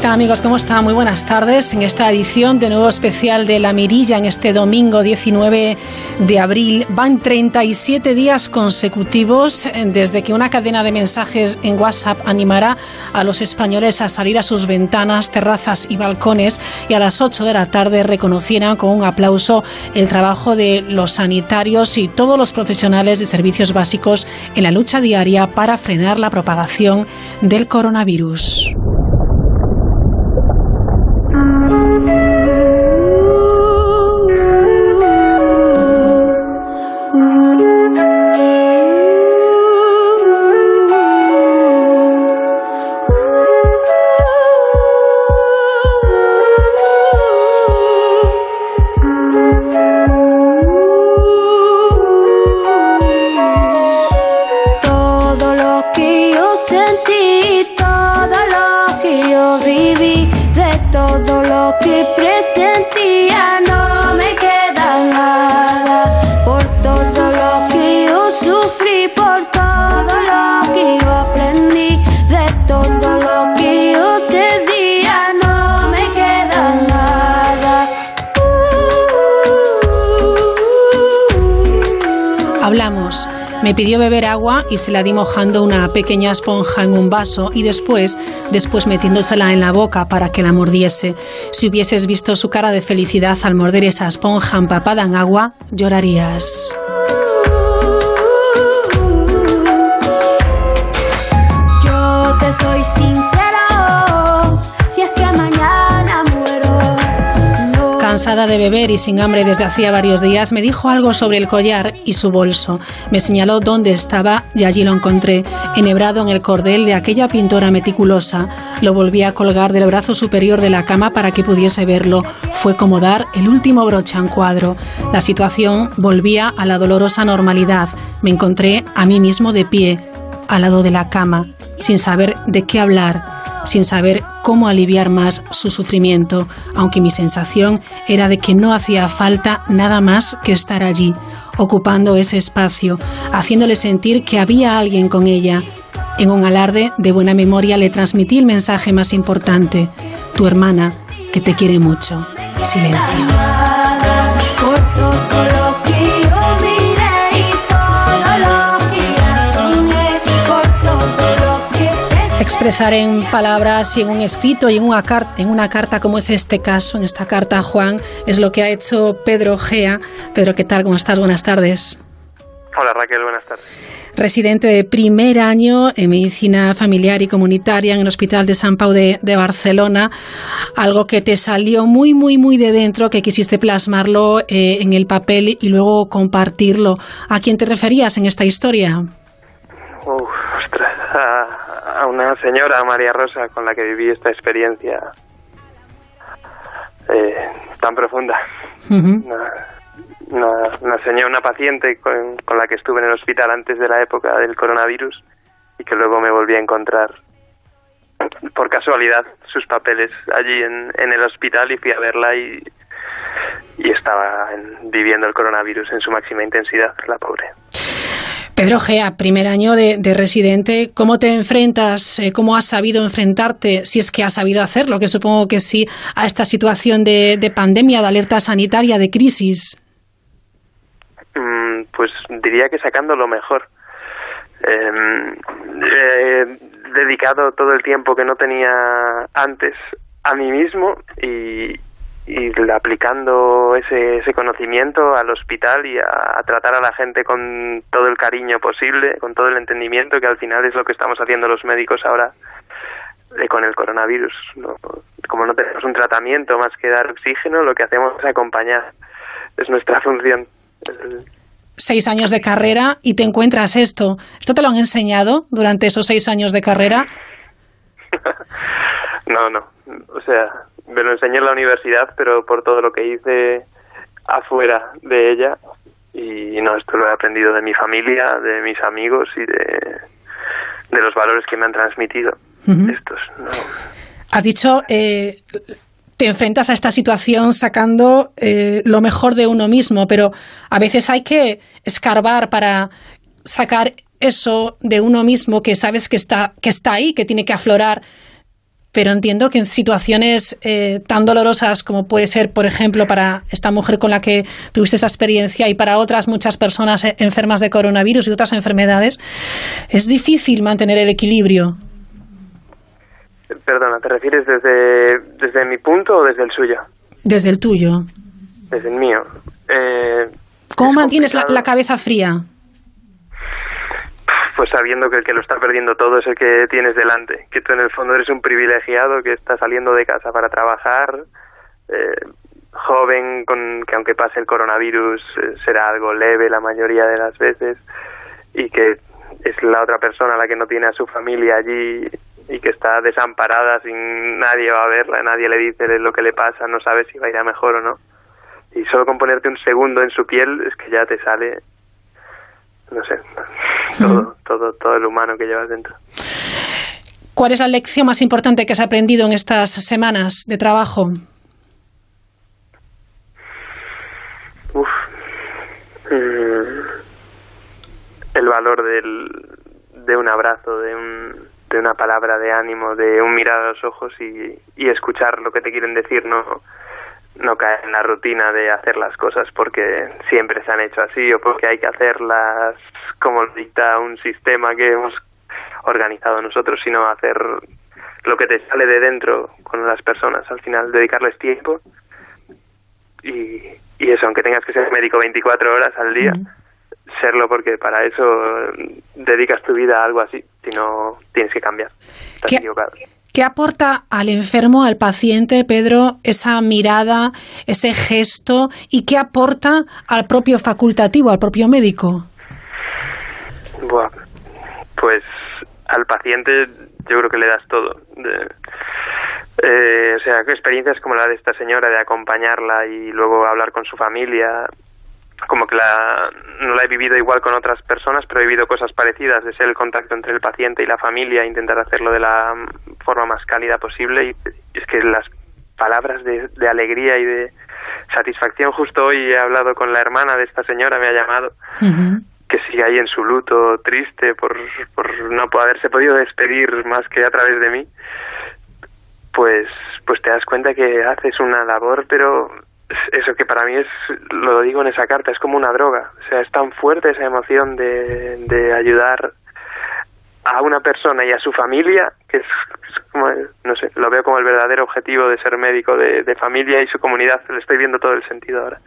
tal amigos? ¿Cómo están? Muy buenas tardes en esta edición de nuevo especial de La Mirilla en este domingo 19 de abril. Van 37 días consecutivos desde que una cadena de mensajes en WhatsApp animará a los españoles a salir a sus ventanas, terrazas y balcones y a las 8 de la tarde reconocieran con un aplauso el trabajo de los sanitarios y todos los profesionales de servicios básicos en la lucha diaria para frenar la propagación del coronavirus. Pidió beber agua y se la di mojando una pequeña esponja en un vaso y después, después metiéndosela en la boca para que la mordiese. Si hubieses visto su cara de felicidad al morder esa esponja empapada en agua, llorarías. Cansada de beber y sin hambre desde hacía varios días, me dijo algo sobre el collar y su bolso. Me señaló dónde estaba y allí lo encontré, enhebrado en el cordel de aquella pintora meticulosa. Lo volví a colgar del brazo superior de la cama para que pudiese verlo. Fue como dar el último broche un cuadro. La situación volvía a la dolorosa normalidad. Me encontré a mí mismo de pie, al lado de la cama, sin saber de qué hablar sin saber cómo aliviar más su sufrimiento, aunque mi sensación era de que no hacía falta nada más que estar allí, ocupando ese espacio, haciéndole sentir que había alguien con ella. En un alarde de buena memoria le transmití el mensaje más importante, tu hermana, que te quiere mucho. Silencio. Expresar en palabras y en un escrito y en una, carta, en una carta como es este caso, en esta carta a Juan, es lo que ha hecho Pedro Gea. Pedro, ¿qué tal? ¿Cómo estás? Buenas tardes. Hola Raquel, buenas tardes. Residente de primer año en medicina familiar y comunitaria en el Hospital de San Pau de, de, Barcelona, algo que te salió muy, muy, muy de dentro, que quisiste plasmarlo eh, en el papel y luego compartirlo. ¿A quién te referías en esta historia? Uf, ostras, a una señora, María Rosa, con la que viví esta experiencia eh, tan profunda. una, señora, una paciente con, la que estuve en el hospital antes de la época del coronavirus y que luego me volví a encontrar por casualidad sus papeles allí en, en el hospital y fui a verla y, y estaba viviendo el coronavirus en su máxima intensidad, la pobre. Pedro Gea, primer año de, residente, ¿cómo te enfrentas, eh, cómo has sabido enfrentarte, si es que has sabido hacerlo, que supongo que sí, a esta situación de, pandemia, de alerta sanitaria, de crisis? Mm, pues diría que sacando lo mejor. Em, dedicado todo el tiempo que no tenía antes a mí mismo y, y aplicando ese, ese conocimiento al hospital y a, tratar a la gente con todo el cariño posible, con todo el entendimiento, que al final es lo que estamos haciendo los médicos ahora eh, con el coronavirus. Como no tenemos un tratamiento más que dar oxígeno, lo que hacemos es acompañar. Es nuestra función. Seis años de carrera y te encuentras esto. ¿Esto te lo han enseñado durante esos seis años de carrera? no, no. O sea, me lo enseñé en la universidad, pero por todo lo que hice afuera de ella, Y no, esto lo he aprendido de mi familia, de mis amigos y de, de los valores que me han transmitido. Estos, Has dicho, eh, te enfrentas a esta situación sacando eh, lo mejor de uno mismo, pero a veces hay que escarbar para sacar eso de uno mismo que sabes que está, que está ahí, que tiene que aflorar. Pero entiendo que en situaciones eh, tan dolorosas como puede ser, por ejemplo, para esta mujer con la que tuviste esa experiencia y para otras muchas personas eh, enfermas de coronavirus y otras enfermedades, es difícil mantener el equilibrio. Perdona, ¿te refieres desde, desde mi punto o desde el suyo? Desde el tuyo. Desde el mío. Eh, ¿Cómo mantienes la, la, cabeza fría? Pues sabiendo que el que lo está perdiendo todo es el que tienes delante, que tú en el fondo eres un privilegiado que está saliendo de casa para trabajar, eh, joven, con que aunque pase el coronavirus eh, será algo leve la mayoría de las veces y que es la otra persona la que no tiene a su familia allí y que está desamparada sin nadie va a verla, nadie le dice lo que le pasa, no sabe si va a ir a mejor o no. Y solo con ponerte un segundo en su piel es que ya te sale, no sé, todo, todo, todo el humano que llevas dentro. ¿Cuál es la lección más importante que has aprendido en estas semanas de trabajo? Uf. Mm. El valor del, de un abrazo, de un, de una palabra de ánimo, de un mirar a los ojos y, y escuchar lo que te quieren decir, no, no caer en la rutina de hacer las cosas porque siempre se han hecho así o porque hay que hacerlas como dicta un sistema que hemos organizado nosotros, sino hacer lo que te sale de dentro con las personas, al final dedicarles tiempo y, y eso, aunque tengas que ser médico 24 horas al día, serlo porque para eso dedicas tu vida a algo así, si no tienes que cambiar. Estás ¿Qué, equivocado. ¿Qué aporta al enfermo, al paciente, Pedro, esa mirada, ese gesto y qué aporta al propio facultativo, al propio médico? Buah, pues al paciente yo creo que le das todo. De, eh, o sea, experiencias como la de esta señora de acompañarla y luego hablar con su familia, como que la, no la he vivido igual con otras personas, pero he vivido cosas parecidas, de ser el contacto entre el paciente y la familia, intentar hacerlo de la forma más cálida posible. Y es que las palabras de, de alegría y de satisfacción, justo hoy he hablado con la hermana de esta señora, me ha llamado, uh -huh. que sigue ahí en su luto, triste por, por no haberse podido despedir más que a través de mí. Pues, pues te das cuenta que haces una labor, pero eso que para mí es, lo digo en esa carta, es como una droga. O sea, es tan fuerte esa emoción de, de ayudar a una persona y a su familia, que es, es, como, no sé, lo veo como el verdadero objetivo de ser médico de, de familia y su comunidad. Le estoy viendo todo el sentido ahora.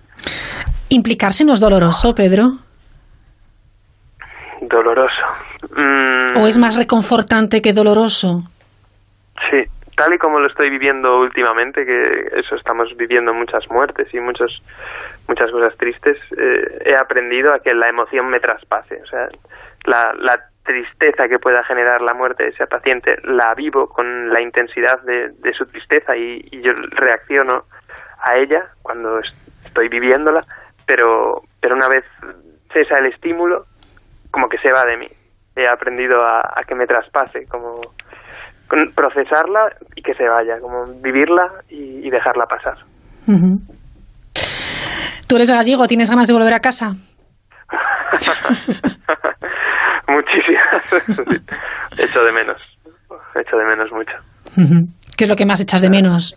¿Implicarse no es doloroso, Pedro? Doloroso. Mm. ¿O es más reconfortante que doloroso? Sí, tal y como lo estoy viviendo últimamente, que eso estamos viviendo muchas muertes y muchos, muchas cosas tristes, eh, he aprendido a que la emoción me traspase. O sea, la, la tristeza que pueda generar la muerte de ese paciente la vivo con la intensidad de, de su tristeza y, y, yo reacciono a ella cuando estoy viviéndola, pero, pero una vez cesa el estímulo, como que se va de mí. He aprendido a, a que me traspase, como procesarla y que se vaya, como vivirla y, y dejarla pasar. Uh -huh. ¿Tú eres gallego? ¿Tienes ganas de volver a casa? Muchísimas. Echo de menos. Echo de menos mucho. Uh -huh. ¿Qué es lo que más echas de menos?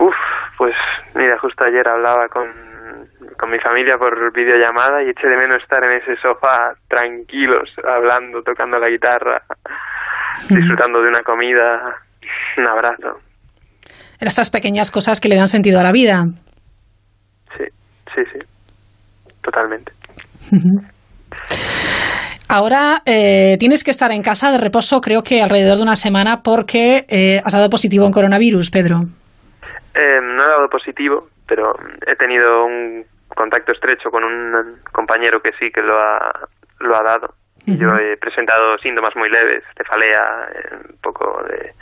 Uf, pues mira, justo ayer hablaba con, con mi familia por videollamada y eché de menos estar en ese sofá tranquilos, hablando, tocando la guitarra, disfrutando de una comida, un abrazo. Estas pequeñas cosas que le dan sentido a la vida. Sí, sí, sí, totalmente. Ahora eh, tienes que estar en casa de reposo, creo que alrededor de una semana, porque eh, has dado positivo en coronavirus, Pedro. Eh, no he dado positivo, pero he tenido un contacto estrecho con un compañero que sí que lo ha, lo ha dado. Uh -huh. Yo he presentado síntomas muy leves, cefalea, un poco de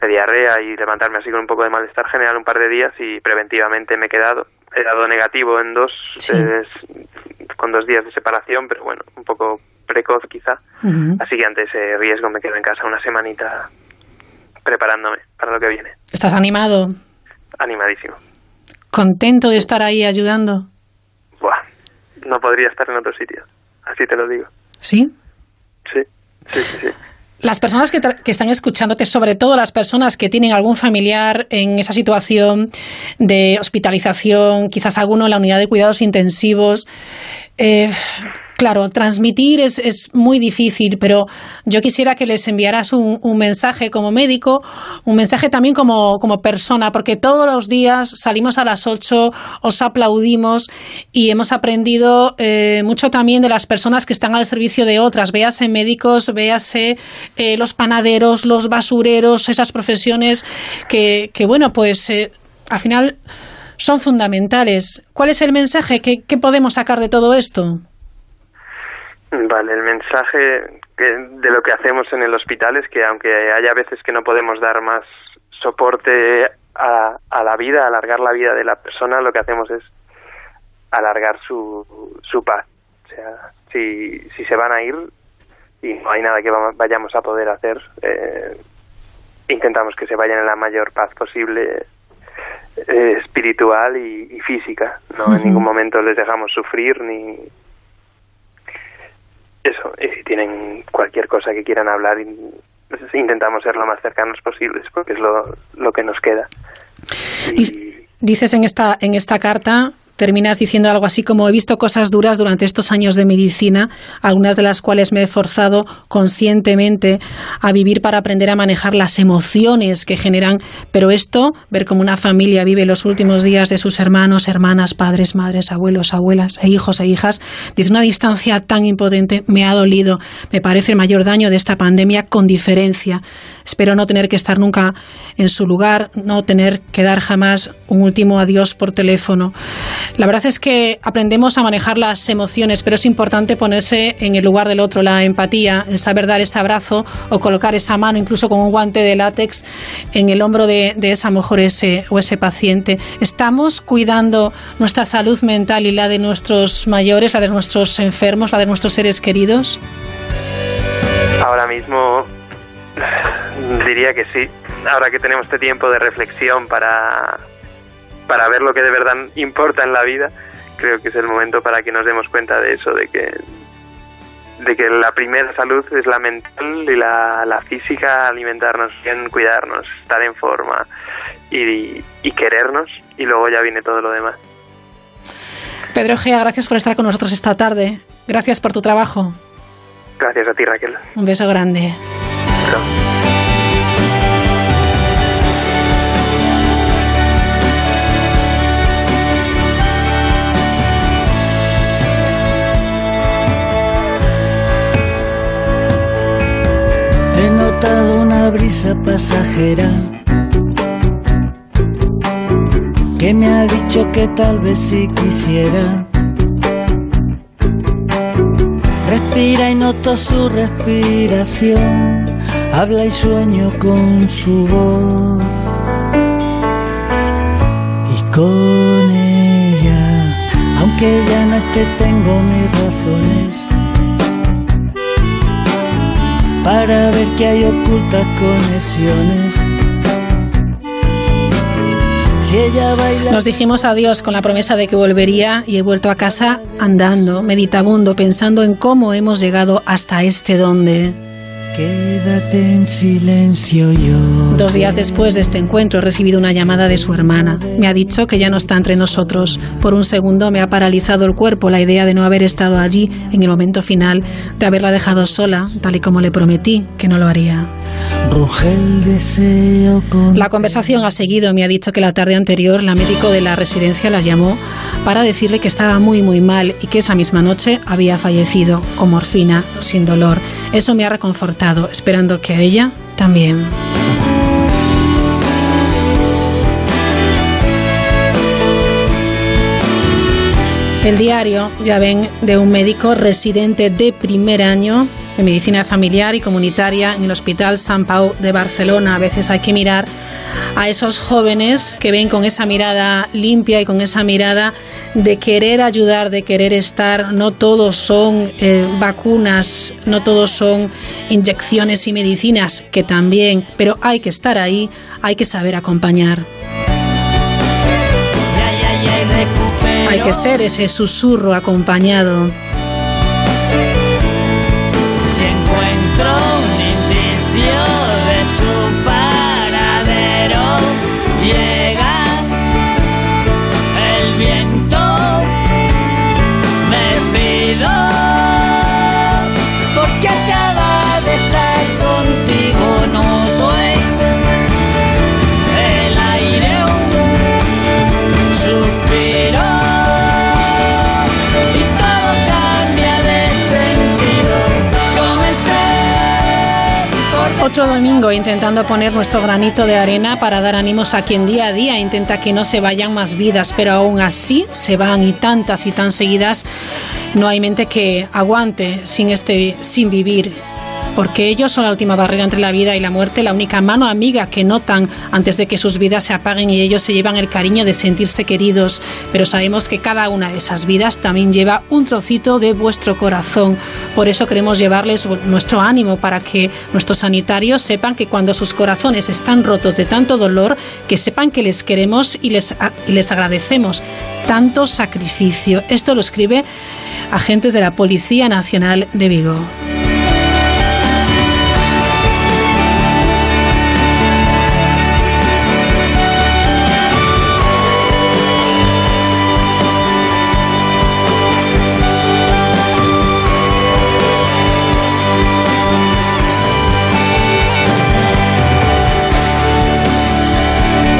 de diarrea y levantarme así con un poco de malestar general un par de días y preventivamente me he quedado. He dado negativo en dos, Sí. con dos días de separación, pero bueno, un poco precoz quizá. Así que ante ese riesgo me quedo en casa una semanita preparándome para lo que viene. ¿Estás animado? Animadísimo. ¿Contento de estar ahí ayudando? Buah, no podría estar en otro sitio, así te lo digo. ¿Sí? Sí, sí, sí. Las personas que, que están escuchándote, sobre todo las personas que tienen algún familiar en esa situación de hospitalización, quizás alguno en la unidad de cuidados intensivos, eh, claro, transmitir es, es muy difícil, pero yo quisiera que les enviaras un, un mensaje como médico, un mensaje también como, como persona, porque todos los días salimos a las 8, os aplaudimos y hemos aprendido eh, mucho también de las personas que están al servicio de otras, véase médicos, véase eh, los panaderos, los basureros, esas profesiones que, que bueno, pues eh, al final son fundamentales. ¿Cuál es el mensaje? ¿Qué, qué podemos sacar de todo esto? Vale, el mensaje que, de lo que hacemos en el hospital es que aunque haya veces que no podemos dar más soporte a, a la vida, alargar la vida de la persona, lo que hacemos es alargar su, su paz. O sea, si, si se van a ir y no hay nada que vayamos a poder hacer, eh, intentamos que se vayan en la mayor paz posible eh, espiritual y, y física. No en ningún momento les dejamos sufrir ni eso. Y si tienen cualquier cosa que quieran hablar, in- pues, intentamos ser lo más cercanos posibles porque es lo, lo que nos queda. Y, Dices en esta, en esta carta, terminas diciendo algo así como he visto cosas duras durante estos años de medicina, algunas de las cuales me he forzado conscientemente a vivir para aprender a manejar las emociones que generan, pero esto, ver cómo una familia vive los últimos días de sus hermanos, hermanas, padres, madres, abuelos, abuelas e hijos e hijas, desde una distancia tan impotente, me ha dolido. Me parece el mayor daño de esta pandemia con diferencia. Espero no tener que estar nunca en su lugar, no tener que dar jamás un último adiós por teléfono. La verdad es que aprendemos a manejar las emociones, pero es importante ponerse en el lugar del otro, la empatía, el saber dar ese abrazo o colocar esa mano, incluso con un guante de látex, en el hombro de, esa mujer ese, o ese paciente. Estamos cuidando nuestra salud mental y la de nuestros mayores, la de nuestros enfermos, la de nuestros seres queridos. ahora mismo diría que sí. Ahora que tenemos este tiempo de reflexión para, para ver lo que de verdad importa en la vida, creo que es el momento para que nos demos cuenta de eso, de que de que la primera salud es la mental y la, la física, alimentarnos bien, cuidarnos, estar en forma y, y querernos y luego ya viene todo lo demás. Pedro Gea, gracias por estar con nosotros esta tarde. Gracias por tu trabajo. Gracias a ti Raquel. Un beso grande. Una brisa pasajera que me ha dicho que tal vez si quisiera. Respira y noto su respiración, habla y sueño con su voz. Y con ella, aunque ya no esté, tengo mis razones para ver que hay ocultas conexiones. Nos dijimos adiós con la promesa de que volvería y he vuelto a casa andando, meditabundo, pensando en cómo hemos llegado hasta este donde. Quédate en silencio yo. Dos días después de este encuentro he recibido una llamada de su hermana. Me ha dicho que ya no está entre nosotros. Por un segundo me ha paralizado el cuerpo la idea de no haber estado allí en el momento final, de haberla dejado sola, tal y como le prometí que no lo haría. La conversación ha seguido. Me ha dicho que la tarde anterior la médico de la residencia la llamó para decirle que estaba muy muy mal y que esa misma noche había fallecido con morfina, sin dolor. Eso me ha reconfortado, esperando que a ella también. El diario, ya ven, de un médico residente de primer año de medicina familiar y comunitaria en el Hospital San Pau de Barcelona. A veces hay que mirar a esos jóvenes que ven con esa mirada limpia y con esa mirada de querer ayudar, de querer estar. No todos son eh, vacunas, no todos son inyecciones y medicinas, que también, pero hay que estar ahí, hay que saber acompañar. Hay que ser ese susurro acompañado. Otro domingo intentando poner nuestro granito de arena para dar ánimos a quien día a día intenta que no se vayan más vidas, pero aún así se van y tantas y tan seguidas. No hay mente que aguante sin este sin vivir porque ellos son la última barrera entre la vida y la muerte, la única mano amiga que notan antes de que sus vidas se apaguen y ellos se llevan el cariño de sentirse queridos. Pero sabemos que cada una de esas vidas también lleva un trocito de vuestro corazón. Por eso queremos llevarles nuestro ánimo para que nuestros sanitarios sepan que cuando sus corazones están rotos de tanto dolor, que sepan que les queremos y les, agradecemos tanto sacrificio. Esto lo escribe agentes de la Policía Nacional de Vigo.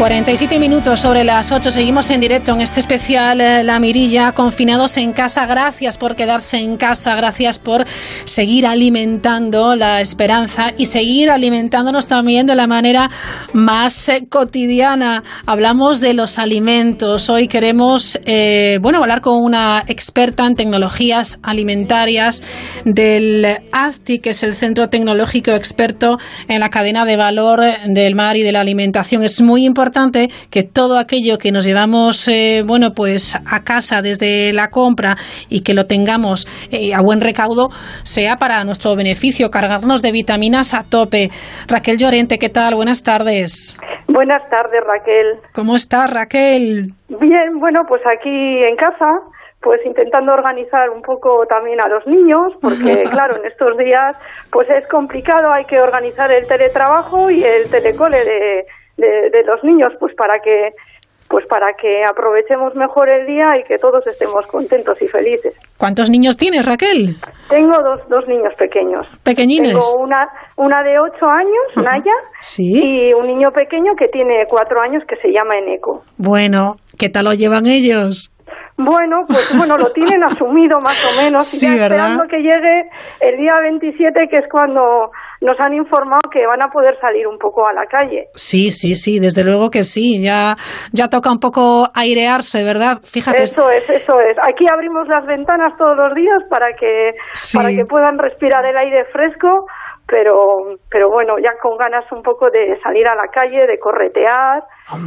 47 minutos sobre las 8. Seguimos en directo en este especial eh, La Mirilla, confinados en casa. Gracias por quedarse en casa, gracias por seguir alimentando la esperanza y seguir alimentándonos también de la manera más eh, cotidiana. Hablamos de los alimentos. Hoy queremos, eh, bueno, hablar con una experta en tecnologías alimentarias del ACTI, que es el Centro Tecnológico Experto en la cadena de valor del mar y de la alimentación. Es muy importante que todo aquello que nos llevamos, eh, bueno, pues a casa desde la compra y que lo tengamos eh, a buen recaudo, sea para nuestro beneficio, cargarnos de vitaminas a tope. Raquel Llorente, ¿qué tal? Buenas tardes. Buenas tardes, Raquel. ¿Cómo estás, Raquel? Bien, bueno, pues aquí en casa, pues intentando organizar un poco también a los niños, porque claro, en estos días pues es complicado, hay que organizar el teletrabajo y el telecole de, de, los niños, pues para que pues para que aprovechemos mejor el día y que todos estemos contentos y felices. ¿Cuántos niños tienes, Raquel? Tengo dos, dos niños pequeños. ¿Pequeñines? Tengo una, una de ocho años, Naya, y un niño pequeño que tiene cuatro años que se llama Eneco. Bueno, ¿qué tal lo llevan ellos? Bueno, pues bueno, lo tienen asumido más o menos. Sí, ya esperando que llegue el día 27, que es cuando nos han informado que van a poder salir un poco a la calle. Sí, sí, sí, desde luego que sí. Ya, ya toca un poco airearse, ¿verdad? Fíjate. Eso es, eso es. Aquí abrimos las ventanas todos los días para que, para que puedan respirar el aire fresco pero, pero bueno, ya con ganas un poco de salir a la calle, de corretear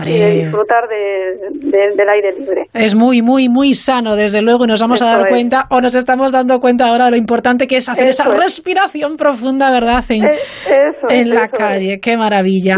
y de disfrutar del aire libre. Es muy, muy, muy sano, desde luego, y nos vamos a dar cuenta, o nos estamos dando cuenta ahora de lo importante que es hacer esa respiración profunda, ¿verdad? En, eh, la calle, qué maravilla.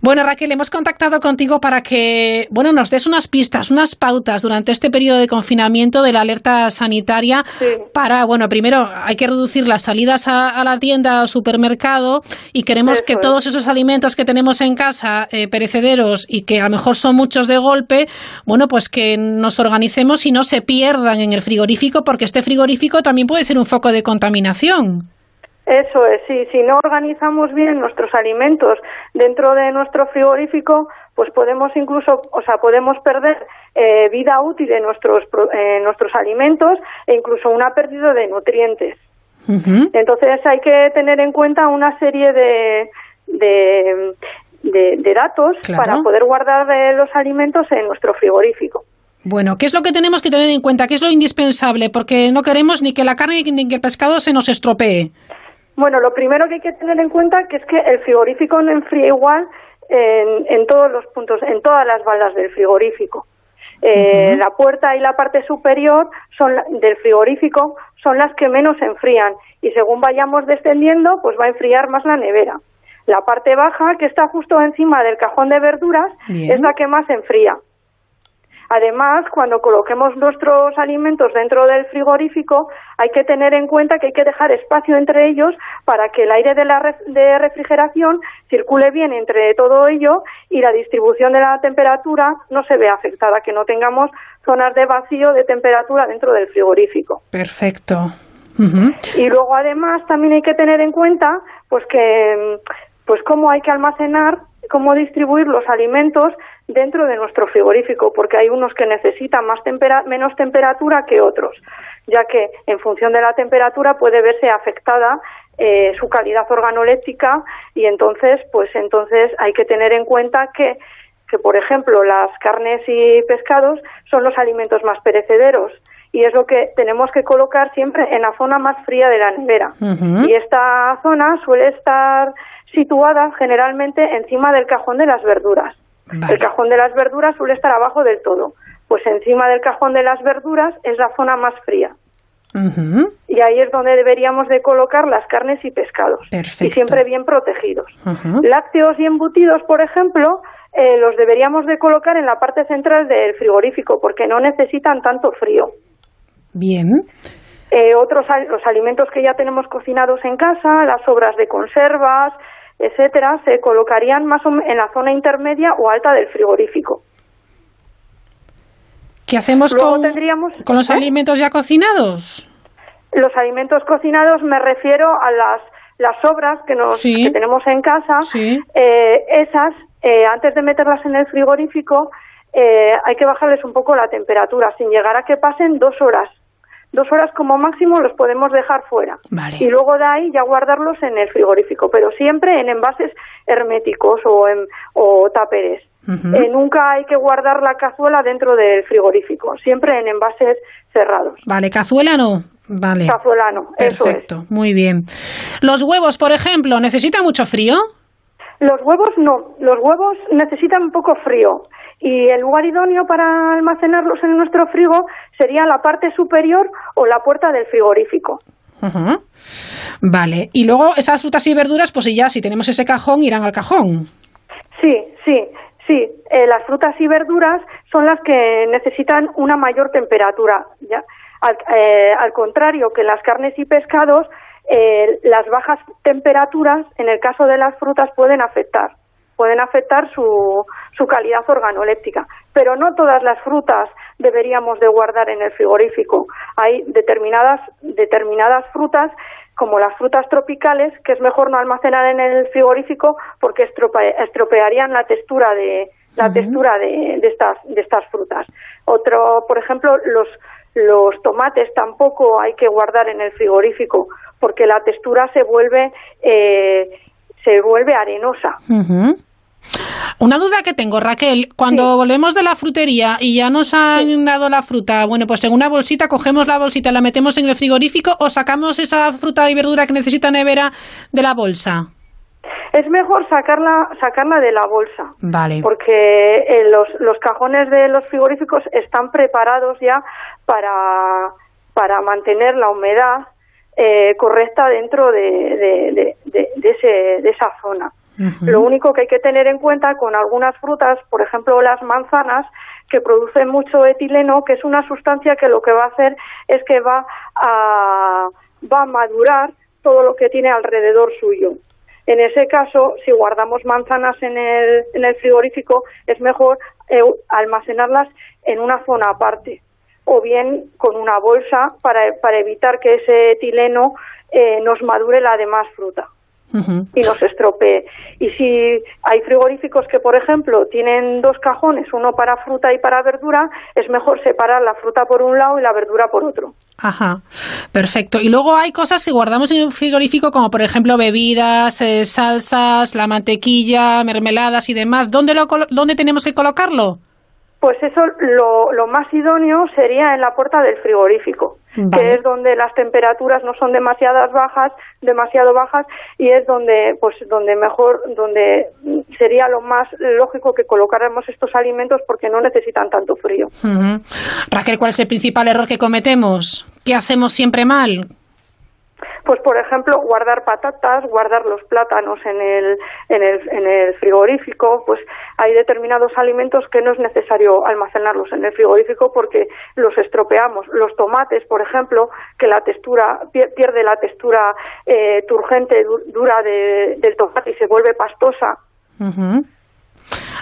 Bueno, Raquel, hemos contactado contigo para que, bueno, nos des unas pistas, unas pautas durante este periodo de confinamiento de la alerta sanitaria para, bueno, primero hay que reducir las salidas a, la tienda o supermercado y queremos que todos esos alimentos que tenemos en casa, eh, perecederos y que a lo mejor son muchos de golpe, bueno, pues que nos organicemos y no se pierdan en el frigorífico porque este frigorífico también puede ser un foco de contaminación. Eso es, sí, si no organizamos bien nuestros alimentos dentro de nuestro frigorífico, pues podemos incluso, o sea, podemos perder eh, vida útil en nuestros, nuestros alimentos e incluso una pérdida de nutrientes. Entonces hay que tener en cuenta una serie de, de, datos para poder guardar los alimentos en nuestro frigorífico. Bueno, ¿qué es lo que tenemos que tener en cuenta? ¿Qué es lo indispensable? Porque no queremos ni que la carne ni que el pescado se nos estropee. Bueno, lo primero que hay que tener en cuenta que es que el frigorífico no enfría igual en, en todos los puntos, en todas las baldas del frigorífico. Eh, La puerta y la parte superior son del frigorífico son las que menos enfrían y según vayamos descendiendo, pues va a enfriar más la nevera. La parte baja, que está justo encima del cajón de verduras, Bien. es la que más enfría. Además, cuando coloquemos nuestros alimentos dentro del frigorífico, hay que tener en cuenta que hay que dejar espacio entre ellos para que el aire de la ref- de refrigeración circule bien entre todo ello y la distribución de la temperatura no se vea afectada, que no tengamos zonas de vacío de temperatura dentro del frigorífico. Perfecto. Y luego además también hay que tener en cuenta pues que pues cómo hay que almacenar, cómo distribuir los alimentos dentro de nuestro frigorífico, porque hay unos que necesitan más tempera- menos temperatura que otros, ya que en función de la temperatura puede verse afectada eh, su calidad organoléptica y entonces pues entonces hay que tener en cuenta que que por ejemplo las carnes y pescados son los alimentos más perecederos y es lo que tenemos que colocar siempre en la zona más fría de la nevera. Y esta zona suele estar situada generalmente encima del cajón de las verduras. Vale. El cajón de las verduras suele estar abajo del todo. Pues encima del cajón de las verduras es la zona más fría. Y ahí es donde deberíamos de colocar las carnes y pescados. Perfecto. Y siempre bien protegidos. Lácteos y embutidos, por ejemplo, eh, los deberíamos de colocar en la parte central del frigorífico porque no necesitan tanto frío. Bien. Eh, otros los alimentos que ya tenemos cocinados en casa, las sobras de conservas, etcétera, se colocarían más o en la zona intermedia o alta del frigorífico. ¿Qué hacemos Luego con, tendríamos- con los ¿Eh? alimentos ya cocinados? Los alimentos cocinados me refiero a las las sobras que nos Sí. que tenemos en casa. Sí. Eh, esas eh, antes de meterlas en el frigorífico eh, hay que bajarles un poco la temperatura sin llegar a que pasen dos horas. Dos horas como máximo los podemos dejar fuera. Vale. Y luego de ahí ya guardarlos en el frigorífico, pero siempre en envases herméticos o en o taperes. Ujú. Eh, nunca hay que guardar la cazuela dentro del frigorífico, siempre en envases cerrados. Vale, cazuela no. Vale. Cazuelano, eso es. Perfecto, muy bien. Los huevos, por ejemplo, ¿necesitan mucho frío? Los huevos no, los huevos necesitan un poco frío y el lugar idóneo para almacenarlos en nuestro frigo sería la parte superior o la puerta del frigorífico. Vale. Y luego esas frutas y verduras, pues ya si tenemos ese cajón, irán al cajón. Sí, sí, sí. Eh, las frutas y verduras son las que necesitan una mayor temperatura. ¿ya? Al, eh, al contrario que las carnes y pescados, eh, las bajas temperaturas, en el caso de las frutas, pueden afectar. Pueden afectar su, su calidad organoléptica. Pero no todas las frutas deberíamos de guardar en el frigorífico. Hay determinadas, determinadas frutas como las frutas tropicales, que es mejor no almacenar en el frigorífico porque estrope- estropearían la textura de la textura de, de estas de estas frutas. Otro, por ejemplo, los los tomates tampoco hay que guardar en el frigorífico porque la textura se vuelve eh, se vuelve arenosa. Una duda que tengo, Raquel, cuando Sí. volvemos de la frutería y ya nos han dado la fruta, bueno, pues en una bolsita cogemos la bolsita, la metemos en el frigorífico o sacamos esa fruta y verdura que necesita nevera de la bolsa. Es mejor sacarla sacarla de la bolsa. Vale. porque eh, los, los cajones de los frigoríficos están preparados ya para, para mantener la humedad eh, correcta dentro de, de, de- de- ese, de esa zona. Lo único que hay que tener en cuenta con algunas frutas, por ejemplo las manzanas, que producen mucho etileno, que es una sustancia que lo que va a hacer es que va a, va a madurar todo lo que tiene alrededor suyo. En ese caso, si guardamos manzanas en el, frigorífico, es mejor eh, almacenarlas en una zona aparte o bien con una bolsa para, para evitar que ese etileno eh, nos madure la demás fruta Y nos estropee. Y si hay frigoríficos que, por ejemplo, tienen dos cajones, uno para fruta y para verdura, es mejor separar la fruta por un lado y la verdura por otro. Ajá, perfecto. Y luego hay cosas que guardamos en el frigorífico, como por ejemplo bebidas, eh, salsas, la mantequilla, mermeladas y demás. ¿Dónde, lo, ¿Dónde tenemos que colocarlo? Pues eso lo, lo más idóneo sería en la puerta del frigorífico, que es donde las temperaturas no son demasiadas bajas, demasiado bajas y es donde pues donde mejor donde sería lo más lógico que colocáramos estos alimentos porque no necesitan tanto frío. Raquel, ¿cuál es el principal error que cometemos? ¿Qué hacemos siempre mal? pues por ejemplo guardar patatas, guardar los plátanos en el, en el, en el frigorífico, pues hay determinados alimentos que no es necesario almacenarlos en el frigorífico porque los estropeamos. Los tomates, por ejemplo, que la textura pierde la textura eh, turgente, dura del tomate y se vuelve pastosa.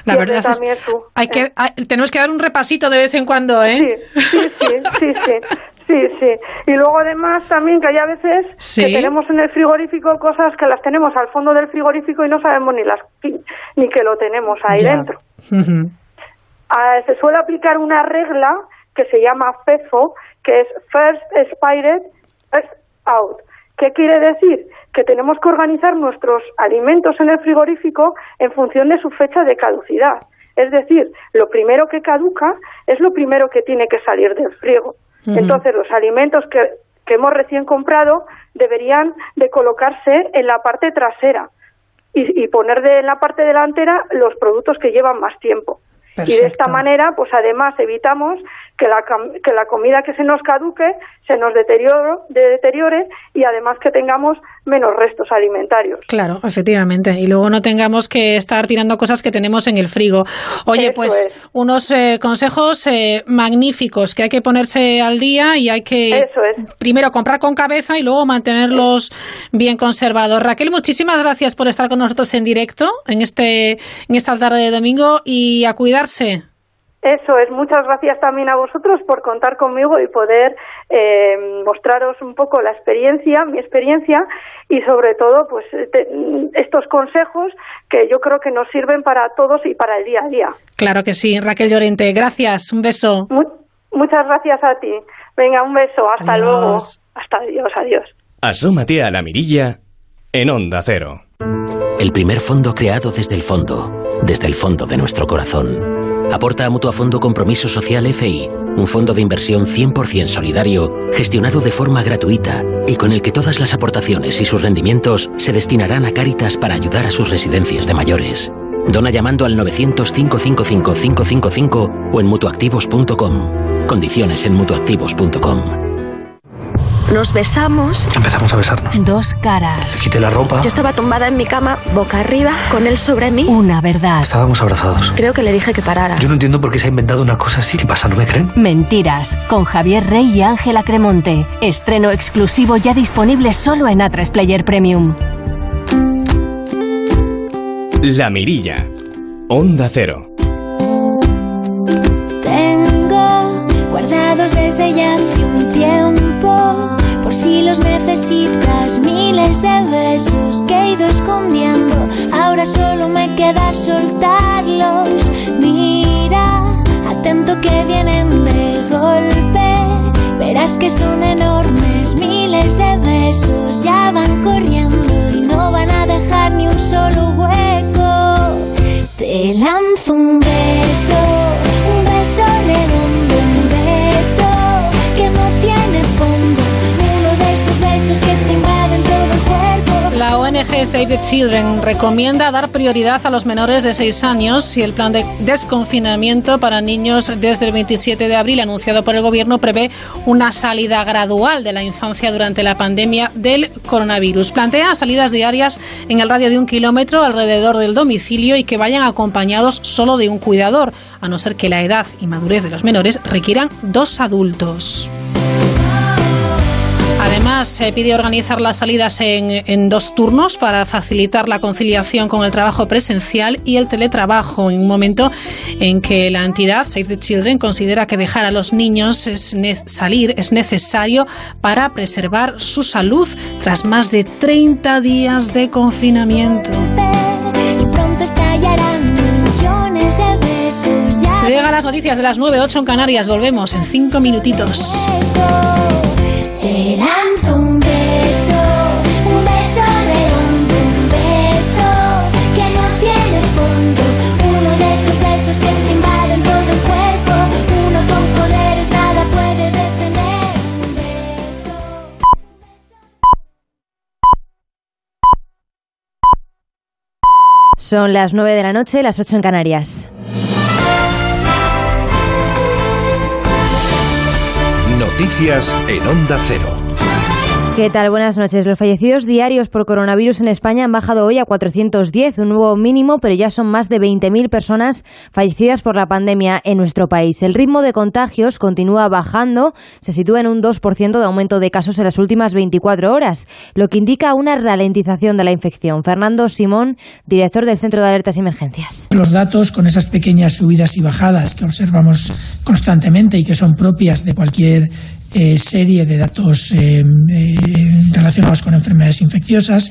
La verdad es hay que, eh. tenemos que dar un repasito de vez en cuando, ¿eh? sí, sí, sí, sí. Sí, sí. Y luego además también que hay a veces que tenemos en el frigorífico cosas que las tenemos al fondo del frigorífico y no sabemos ni las ni que lo tenemos ahí dentro. Ah, se suele aplicar una regla que se llama FEFO, que es First Expired, First Out. ¿Qué quiere decir? Que tenemos que organizar nuestros alimentos en el frigorífico en función de su fecha de caducidad. Es decir, lo primero que caduca es lo primero que tiene que salir del frigo. Entonces, los alimentos que, que hemos recién comprado deberían de colocarse en la parte trasera y, y poner de en la parte delantera los productos que llevan más tiempo. Y de esta manera, pues además evitamos que la, que la comida que se nos caduque se nos deteriore, deteriore y además que tengamos menos restos alimentarios. Claro, efectivamente. Y luego no tengamos que estar tirando cosas que tenemos en el frigo. Oye, pues unos eh, consejos eh, magníficos que hay que ponerse al día y hay que primero comprar con cabeza y luego mantenerlos bien conservados. Raquel, muchísimas gracias por estar con nosotros en directo en, este, en esta tarde de domingo y a cuidarse. Eso es, muchas gracias también a vosotros por contar conmigo y poder eh, mostraros un poco la experiencia, mi experiencia y sobre todo pues estos consejos que yo creo que nos sirven para todos y para el día a día. Claro que sí, Raquel Llorente, gracias, un beso. muchas gracias a ti. Venga, un beso, hasta luego. Hasta adiós, adiós. Asómate a la mirilla en Onda Cero. El primer fondo creado desde el fondo, desde el fondo de nuestro corazón Aporta a Mutua Fondo Compromiso Social FI, un fondo de inversión 100% solidario, gestionado de forma gratuita y con el que todas las aportaciones y sus rendimientos se destinarán a Cáritas para ayudar a sus residencias de mayores. Dona llamando al 900-555-555 o en mutuactivos.com. Condiciones en mutuactivos.com. Nos besamos. Empezamos a besarnos. Dos caras. Quité la ropa. Yo estaba tumbada en mi cama, boca arriba, con él sobre mí. Una verdad. Estábamos abrazados. Creo que le dije que parara. Yo no entiendo por qué se ha inventado una cosa así. ¿Qué pasa? ¿No me creen? Mentiras. Con Javier Rey y Ángela Cremonte. Estreno exclusivo ya disponible solo en A3 Player Premium. La Mirilla. Onda Cero. Tengo guardados desde ya hace un tiempo por si los necesitas, miles de besos que he ido escondiendo. Ahora solo me queda soltarlos. Mira, atento que vienen de golpe. Verás que son enormes, miles de besos ya van corriendo y no van a dejar ni un solo hueco. Te lanzo un beso, ONG Save the Children recomienda dar prioridad a los menores de 6 años y el plan de desconfinamiento para niños desde el 27 de abril anunciado por el Gobierno prevé una salida gradual de la infancia durante la pandemia del coronavirus. Plantea salidas diarias en el radio de un kilómetro alrededor del domicilio y que vayan acompañados solo de un cuidador, a no ser que la edad y madurez de los menores requieran dos adultos. Además, se pide organizar las salidas en, dos turnos para facilitar la conciliación con el trabajo presencial y el teletrabajo, en un momento en que la entidad Save the Children considera que dejar a los niños salir es necesario para preservar su salud tras más de 30 días de confinamiento. Llegan las noticias de las 9.08 en Canarias. Volvemos en 5 minutitos. Son las 9 de la noche, las 8 en Canarias. Noticias en Onda Cero. ¿Qué tal? Buenas noches. Los fallecidos diarios por coronavirus en España han bajado hoy a 410, un nuevo mínimo, pero ya son más de 20.000 personas fallecidas por la pandemia en nuestro país. El ritmo de contagios continúa bajando, se sitúa en un 2% de aumento de casos en las últimas 24 horas, lo que indica una ralentización de la infección. Fernando Simón, director del Centro de Alertas y Emergencias. Los datos con esas pequeñas subidas y bajadas que observamos constantemente y que son propias de cualquier eh, serie de datos eh, eh, relacionados con enfermedades infecciosas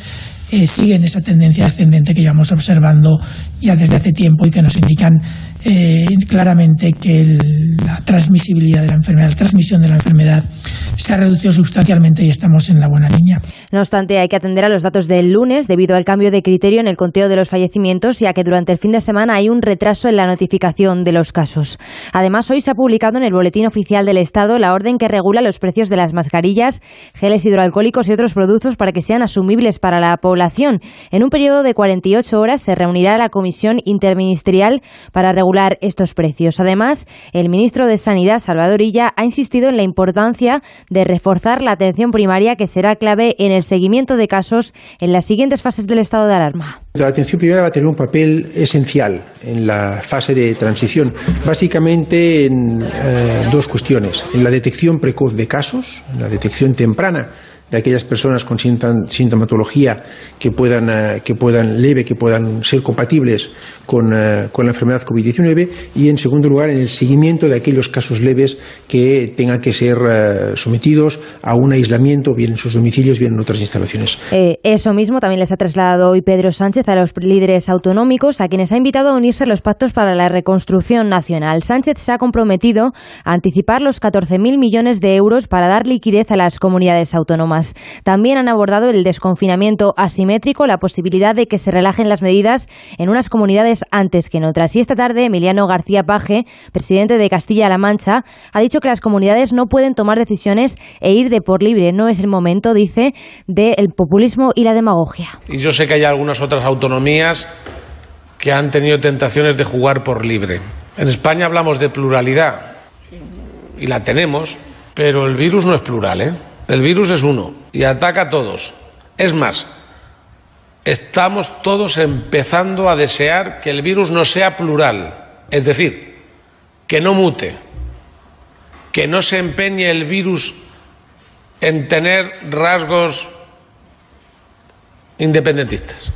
siguen esa tendencia ascendente que llevamos observando ya desde hace tiempo y que nos indican claramente que la transmisibilidad de la enfermedad, la transmisión de la enfermedad se ha reducido sustancialmente y estamos en la buena línea. No obstante, hay que atender a los datos del lunes debido al cambio de criterio en el conteo de los fallecimientos, ya que durante el fin de semana hay un retraso en la notificación de los casos. Además, hoy se ha publicado en el Boletín Oficial del Estado la orden que regula los precios de las mascarillas, geles hidroalcohólicos y otros productos para que sean asumibles para la población. En un periodo de 48 horas se reunirá la Comisión Interministerial para regular estos precios. Además, el ministro de Sanidad, Salvador Illa, ha insistido en la importancia de reforzar la atención primaria que será clave en el seguimiento de casos en las siguientes fases del estado de alarma. La atención primaria va a tener un papel esencial en la fase de transición, básicamente en eh, dos cuestiones, en la detección precoz de casos, en la detección temprana de aquellas personas con sintomatología que puedan, eh, que puedan leve, que puedan ser compatibles con, eh, con la enfermedad COVID-19 y, en segundo lugar, en el seguimiento de aquellos casos leves que tengan que ser eh, sometidos a un aislamiento, bien en sus domicilios, bien en otras instalaciones. eso mismo también les ha trasladado hoy Pedro Sánchez a los líderes autonómicos, a quienes ha invitado a unirse a los pactos para la reconstrucción nacional. Sánchez se ha comprometido a anticipar los 14.000 millones de euros para dar liquidez a las comunidades autónomas. También han abordado el desconfinamiento asimétrico, la posibilidad de que se relajen las medidas en unas comunidades antes que en otras. Y esta tarde, Emiliano García Paje, presidente de Castilla-La Mancha, ha dicho que las comunidades no pueden tomar decisiones e ir de por libre. No es el momento, dice, del populismo y la demagogia. Y yo sé que hay algunas otras autonomías que han tenido tentaciones de jugar por libre. En España hablamos de pluralidad y la tenemos, pero el virus no es plural, ¿eh? El virus es uno y ataca a todos. Es más, estamos todos empezando a desear que el virus no sea plural, es decir, que no mute, que no se empeñe el virus en tener rasgos independentistas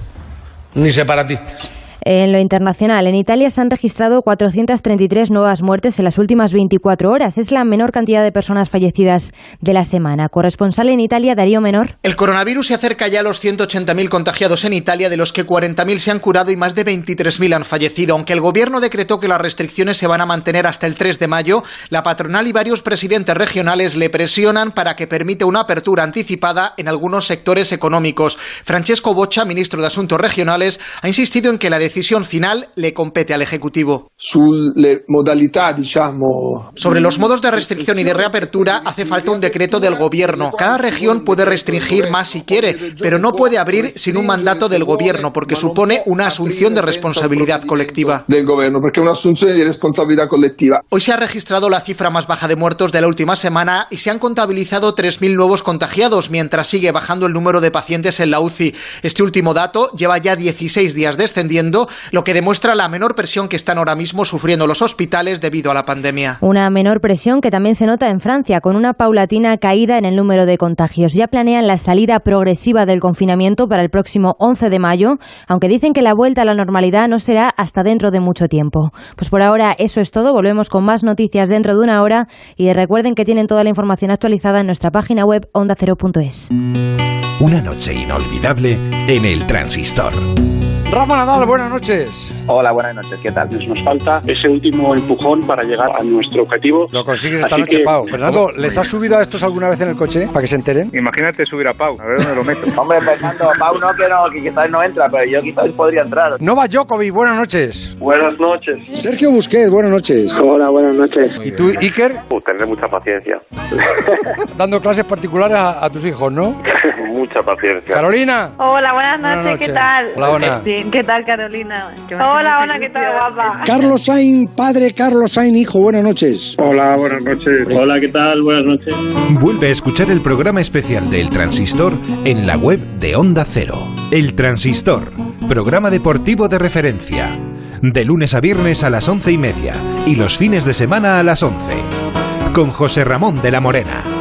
ni separatistas. En lo internacional, en Italia se han registrado 433 nuevas muertes en las últimas 24 horas. Es la menor cantidad de personas fallecidas de la semana. Corresponsal en Italia, Darío Menor. El coronavirus se acerca ya a los 180.000 contagiados en Italia, de los que 40.000 se han curado y más de 23.000 han fallecido. Aunque el gobierno decretó que las restricciones se van a mantener hasta el 3 de mayo, la patronal y varios presidentes regionales le presionan para que permita una apertura anticipada en algunos sectores económicos. Francesco Boccia, ministro de Asuntos Regionales, ha insistido en que la decisión decisión final le compete al Ejecutivo. Sobre los modos de restricción y de reapertura hace falta un decreto del Gobierno. Cada región puede restringir más si quiere, pero no puede abrir sin un mandato del Gobierno, porque supone una asunción de responsabilidad colectiva. Del Gobierno, porque una asunción de responsabilidad colectiva. Hoy se ha registrado la cifra más baja de muertos de la última semana y se han contabilizado 3.000 nuevos contagiados, mientras sigue bajando el número de pacientes en la UCI. Este último dato lleva ya 16 días descendiendo lo que demuestra la menor presión que están ahora mismo sufriendo los hospitales debido a la pandemia. Una menor presión que también se nota en Francia, con una paulatina caída en el número de contagios. Ya planean la salida progresiva del confinamiento para el próximo 11 de mayo, aunque dicen que la vuelta a la normalidad no será hasta dentro de mucho tiempo. Pues por ahora eso es todo. Volvemos con más noticias dentro de una hora y recuerden que tienen toda la información actualizada en nuestra página web ondacero.es. Una noche inolvidable en el transistor. Rafa Nadal, buenas noches. Hola, buenas noches, ¿qué tal? Nos falta ese último empujón para llegar a nuestro objetivo. Lo consigues esta noche, Pau. Fernando, ¿les has subido a estos alguna vez en el coche para que se enteren? Imagínate subir a Pau, a ver dónde lo meto. Hombre, Fernando, Pau no, que no, que quizás no entra, pero yo quizás podría entrar. Nova Djokovic, buenas noches. Buenas noches. Sergio Busquets, buenas noches. Hola, buenas noches. ¿Y tú, Iker? Uh, tener mucha paciencia. Dando clases particulares a, a tus hijos, ¿no? mucha paciencia. Carolina. Hola, buenas noches, Buenas ¿qué tal? Hola, Ona. Sí, ¿Qué tal, Carolina? Hola, hola, ¿qué tal, guapa? Carlos Sain, padre, Carlos Sain, hijo, buenas noches. Hola, buenas noches. Hola, ¿qué tal? Buenas noches. Vuelve a escuchar el programa especial de El Transistor en la web de Onda Cero. El Transistor, programa deportivo de referencia. De lunes a viernes a las once y media y los fines de semana a las once. Con José Ramón de la Morena.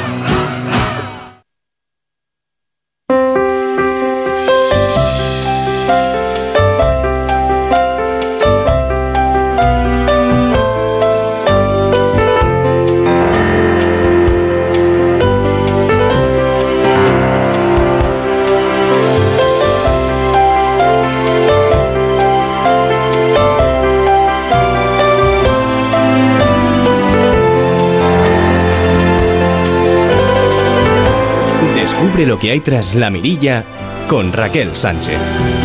Descubre lo que hay tras la mirilla con Raquel Sánchez.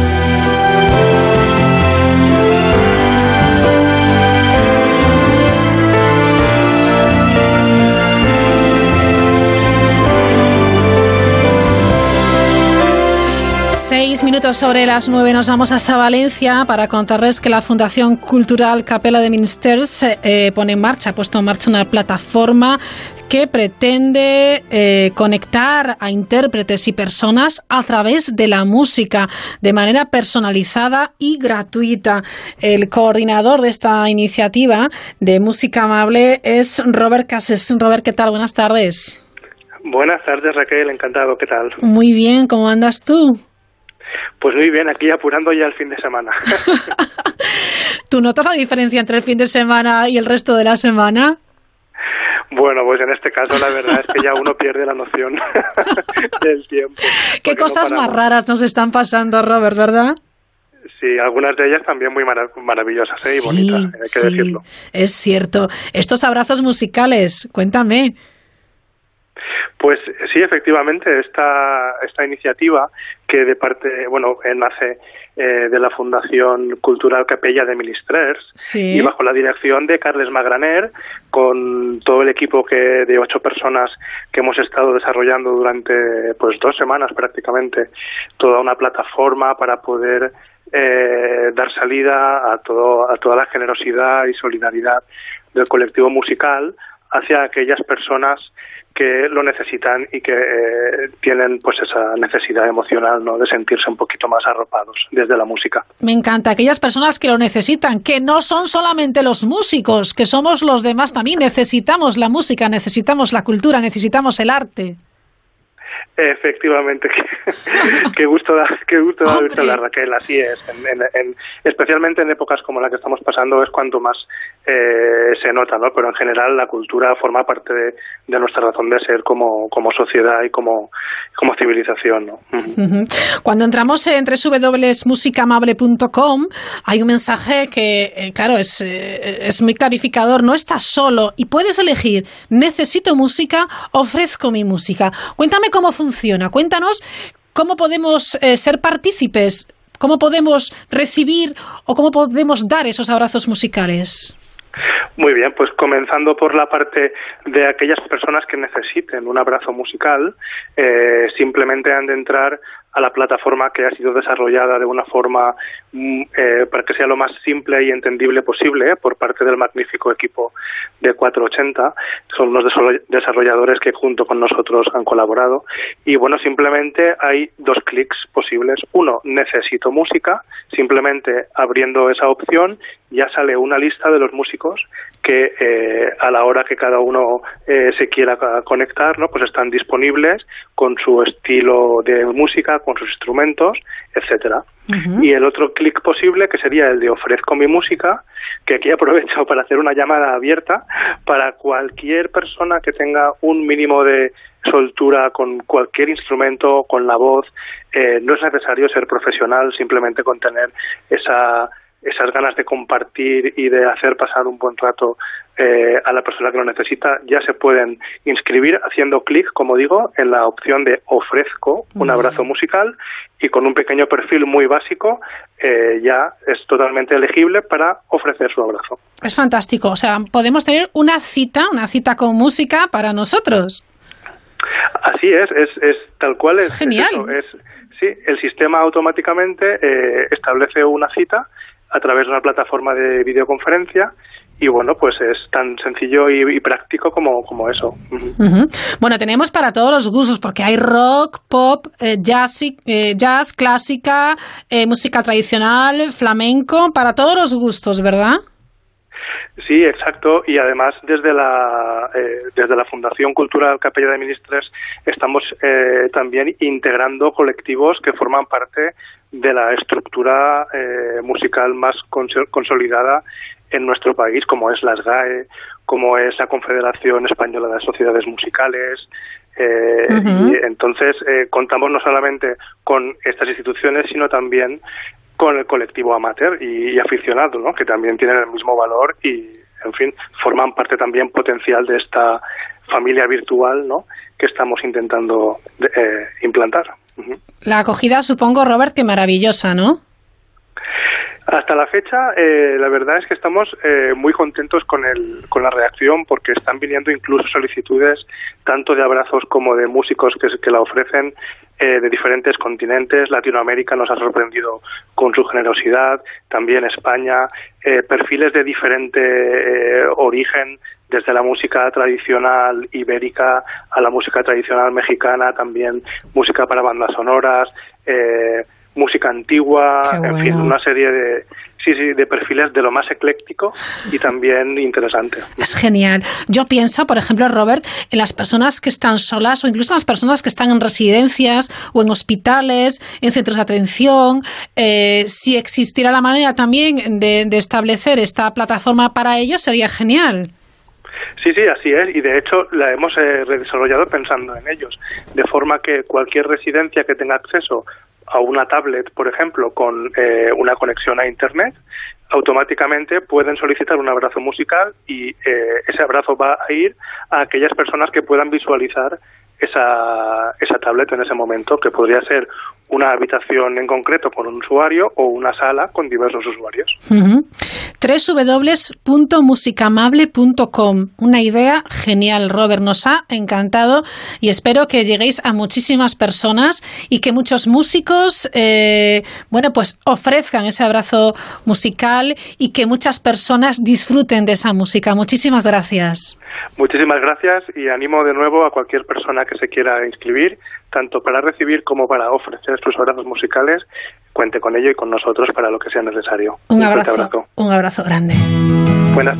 Seis minutos sobre las nueve nos vamos hasta Valencia para contarles que la Fundación Cultural Capela de Ministers eh, pone en marcha, ha puesto en marcha una plataforma que pretende eh, conectar a intérpretes y personas a través de la música de manera personalizada y gratuita. El coordinador de esta iniciativa de música amable es Robert Cases. Robert, ¿qué tal? Buenas tardes. Buenas tardes, Raquel, encantado, ¿qué tal? Muy bien, ¿cómo andas tú? Pues muy bien, aquí apurando ya el fin de semana. ¿Tú notas la diferencia entre el fin de semana y el resto de la semana? Bueno, pues en este caso la verdad es que ya uno pierde la noción del tiempo. ¿Qué no cosas más raras nos están pasando, Robert, verdad? Sí, algunas de ellas también muy mara- maravillosas ¿eh? y Sí, bonitas, hay que sí, decirlo. es cierto. Estos abrazos musicales, cuéntame. Pues sí, efectivamente, esta, esta iniciativa que de parte, bueno, nace eh, de la Fundación Cultural Capella de Ministrers Sí. y bajo la dirección de Carles Magraner, con todo el equipo que de ocho personas que hemos estado desarrollando durante pues dos semanas prácticamente, toda una plataforma para poder eh, dar salida a, todo, a toda la generosidad y solidaridad del colectivo musical hacia aquellas personas que lo necesitan y que eh, tienen pues esa necesidad emocional no de sentirse un poquito más arropados desde la música. Me encanta. Aquellas personas que lo necesitan, que no son solamente los músicos, que somos los demás también. Necesitamos la música, necesitamos la cultura, necesitamos el arte. Efectivamente, qué, gusto da, qué gusto da hablar, Raquel, así es. En, en- en- especialmente en épocas como la que estamos pasando es cuanto más eh, se nota, ¿no? Pero en general la cultura forma parte de, nuestra razón de ser como, sociedad y como, civilización. Cuando entramos en www.musicamable.com hay un mensaje que, eh, claro, es, eh, es muy clarificador. No estás solo y puedes elegir necesito música, ofrezco mi música. Cuéntame cómo funciona. Cuéntanos cómo podemos eh, ser partícipes, cómo podemos recibir o cómo podemos dar esos abrazos musicales. Muy bien, pues comenzando por la parte de aquellas personas que necesiten un abrazo musical, eh, simplemente han de entrar a la plataforma que ha sido desarrollada de una forma mm, eh, para que sea lo más simple y entendible posible eh, por parte del magnífico equipo de 480. Son desarroll- desarrolladores que junto con nosotros han colaborado. Y bueno, simplemente hay dos clics posibles. Uno, necesito música. Simplemente abriendo esa opción ya sale una lista de los músicos que eh, a la hora que cada uno eh, se quiera conectar, ¿no? pues están disponibles con su estilo de música, con sus instrumentos, etcétera. Y el otro clic posible, que sería el de ofrezco mi música, que aquí aprovecho para hacer una llamada abierta para cualquier persona que tenga un mínimo de soltura con cualquier instrumento, con la voz. Eh, no es necesario ser profesional, simplemente con tener esa esas ganas de compartir y de hacer pasar un buen rato eh, a la persona que lo necesita, ya se pueden inscribir haciendo clic, como digo, en la opción de ofrezco un abrazo musical y con un pequeño perfil muy básico eh, ya es totalmente elegible para ofrecer su abrazo. Es fantástico, o sea, podemos tener una cita, una cita con música para nosotros. Así es, es, es tal cual es. genial. es, sí, el sistema automáticamente eh, establece una cita a través de una plataforma de videoconferencia y bueno, pues es tan sencillo y, práctico como, como eso. Bueno, tenemos para todos los gustos, porque hay rock, pop, eh, jazz, eh, jazz, clásica, eh, música tradicional, flamenco, para todos los gustos, ¿verdad? Sí, exacto. Y además desde la desde la Fundación Cultural Capella de Ministres estamos también integrando colectivos que forman parte de la estructura musical más consolidada en nuestro país, como es la SGAE, como es la Confederación Española de Sociedades Musicales. Eh, y entonces eh, contamos no solamente con estas instituciones, sino también con el colectivo amateur y, aficionado, ¿no? que también tienen el mismo valor y, en fin, forman parte también potencial de esta familia virtual ¿no? que estamos intentando eh, implantar. La acogida, supongo, Robert, que maravillosa, ¿no? Hasta la fecha, eh, la verdad es que estamos eh, muy contentos con, el, con la reacción porque están viniendo incluso solicitudes tanto de abrazos como de músicos que, la ofrecen eh, de diferentes continentes. Latinoamérica nos ha sorprendido con su generosidad, también España, perfiles de diferente origen, desde la música tradicional ibérica a la música tradicional mexicana, también música para bandas sonoras. Eh, música antigua, en fin, una serie de, sí, sí, de perfiles de lo más ecléctico y también interesante. Es genial. Yo pienso, por ejemplo, Robert, en las personas que están solas o incluso las personas que están en residencias o en hospitales, en centros de atención. Eh, si existiera la manera también de, de establecer esta plataforma para ellos, sería genial. Sí, sí, así es, y de hecho la hemos eh, desarrollado pensando en ellos, de forma que cualquier residencia que tenga acceso a una tablet, por ejemplo, con eh, una conexión a Internet, automáticamente pueden solicitar un abrazo musical y eh, ese abrazo va a ir a aquellas personas que puedan visualizar esa, esa tablet en ese momento, que podría ser una habitación en concreto con un usuario o una sala con diversos usuarios. www.musicamable.com. Una idea genial, Robert. Nos ha encantado y espero que lleguéis a muchísimas personas y que muchos músicos, eh, bueno, pues ofrezcan ese abrazo musical y que muchas personas disfruten de esa música. Muchísimas gracias. Muchísimas gracias y animo de nuevo a cualquier persona que se quiera inscribir, tanto para recibir como para ofrecer sus abrazos musicales. Cuente con ello y con nosotros para lo que sea necesario. Un, abrazo, Un abrazo grande. Buenas.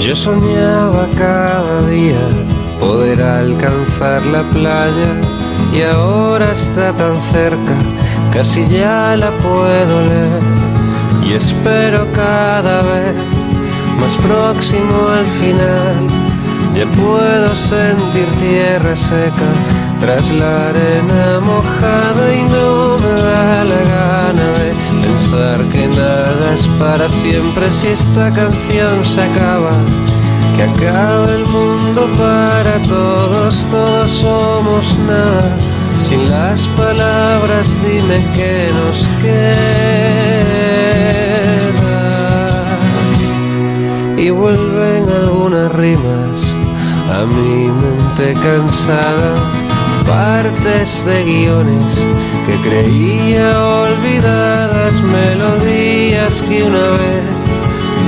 Yo soñaba cada día poder alcanzar la playa y ahora está tan cerca, casi ya la puedo leer y espero cada vez más próximo al final. Ya puedo sentir tierra seca tras la arena mojada y no me da la gana de pensar que nada es para siempre si esta canción se acaba que acabe el mundo para todos, todos somos nada. Sin las palabras dime que nos queda. Y vuelven algunas rimas a mi mente cansada, partes de guiones que creía olvidadas, melodías que una vez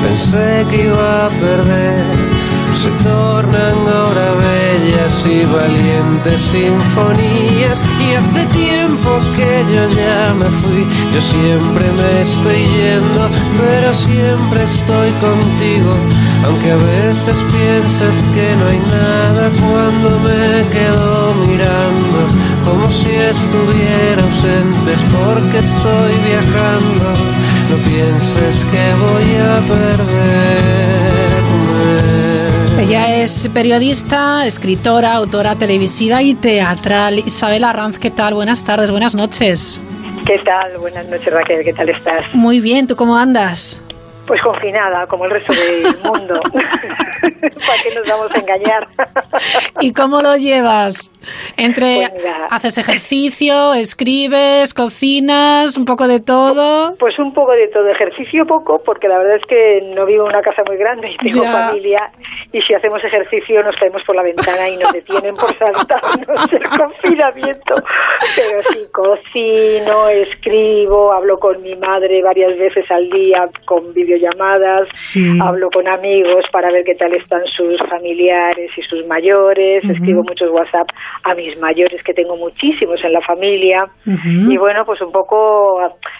pensé que iba a perder se tornan ahora bellas y valientes sinfonías. Y hace tiempo que yo ya me fui, yo siempre me estoy yendo, pero siempre estoy contigo, aunque a veces piensas que no hay nada cuando me quedo mirando, como si estuviera ausente, porque estoy viajando, no pienses que voy a perderme Ella es periodista, escritora, autora televisiva y teatral. Isabel Arranz, ¿qué tal? Buenas tardes, buenas noches. ¿Qué tal? Buenas noches, Raquel. ¿Qué tal estás? Muy bien, ¿tú cómo andas? Pues confinada, como el resto del mundo. ¿Para qué nos vamos a engañar? ¿Y cómo lo llevas? Entre Pues mira. haces ejercicio, escribes, cocinas, un poco de todo. Pues un poco de todo. Ejercicio poco, porque la verdad es que no vivo en una casa muy grande y tengo Ya. familia. Y si hacemos ejercicio nos caemos por la ventana y nos detienen por saltarnos el confinamiento. Pero sí, cocino, escribo, hablo con mi madre varias veces al día con videollamadas, hablo con amigos para ver qué tal están sus familiares y sus mayores, escribo muchos WhatsApp a mis mayores que tengo muchísimos en la familia. Y bueno, pues un poco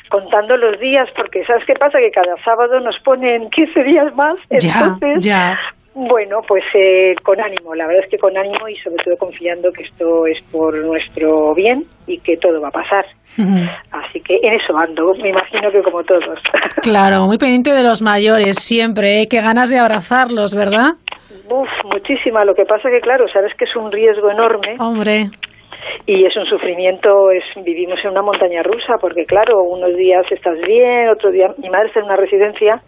contando los días, porque ¿sabes qué pasa? Que cada sábado nos ponen 15 días más. Ya, Entonces, ya. Bueno, pues eh, con ánimo, la verdad es que con ánimo y sobre todo confiando que esto es por nuestro bien y que todo va a pasar. Así que en eso ando, me imagino que como todos. Claro, muy pendiente de los mayores siempre, ¿eh? Qué ganas de abrazarlos, ¿verdad? Uf, muchísima. Lo que pasa que, claro, sabes que es un riesgo enorme. Hombre. Y es un sufrimiento, es vivimos en una montaña rusa, porque claro, unos días estás bien, otro día... Mi madre está en una residencia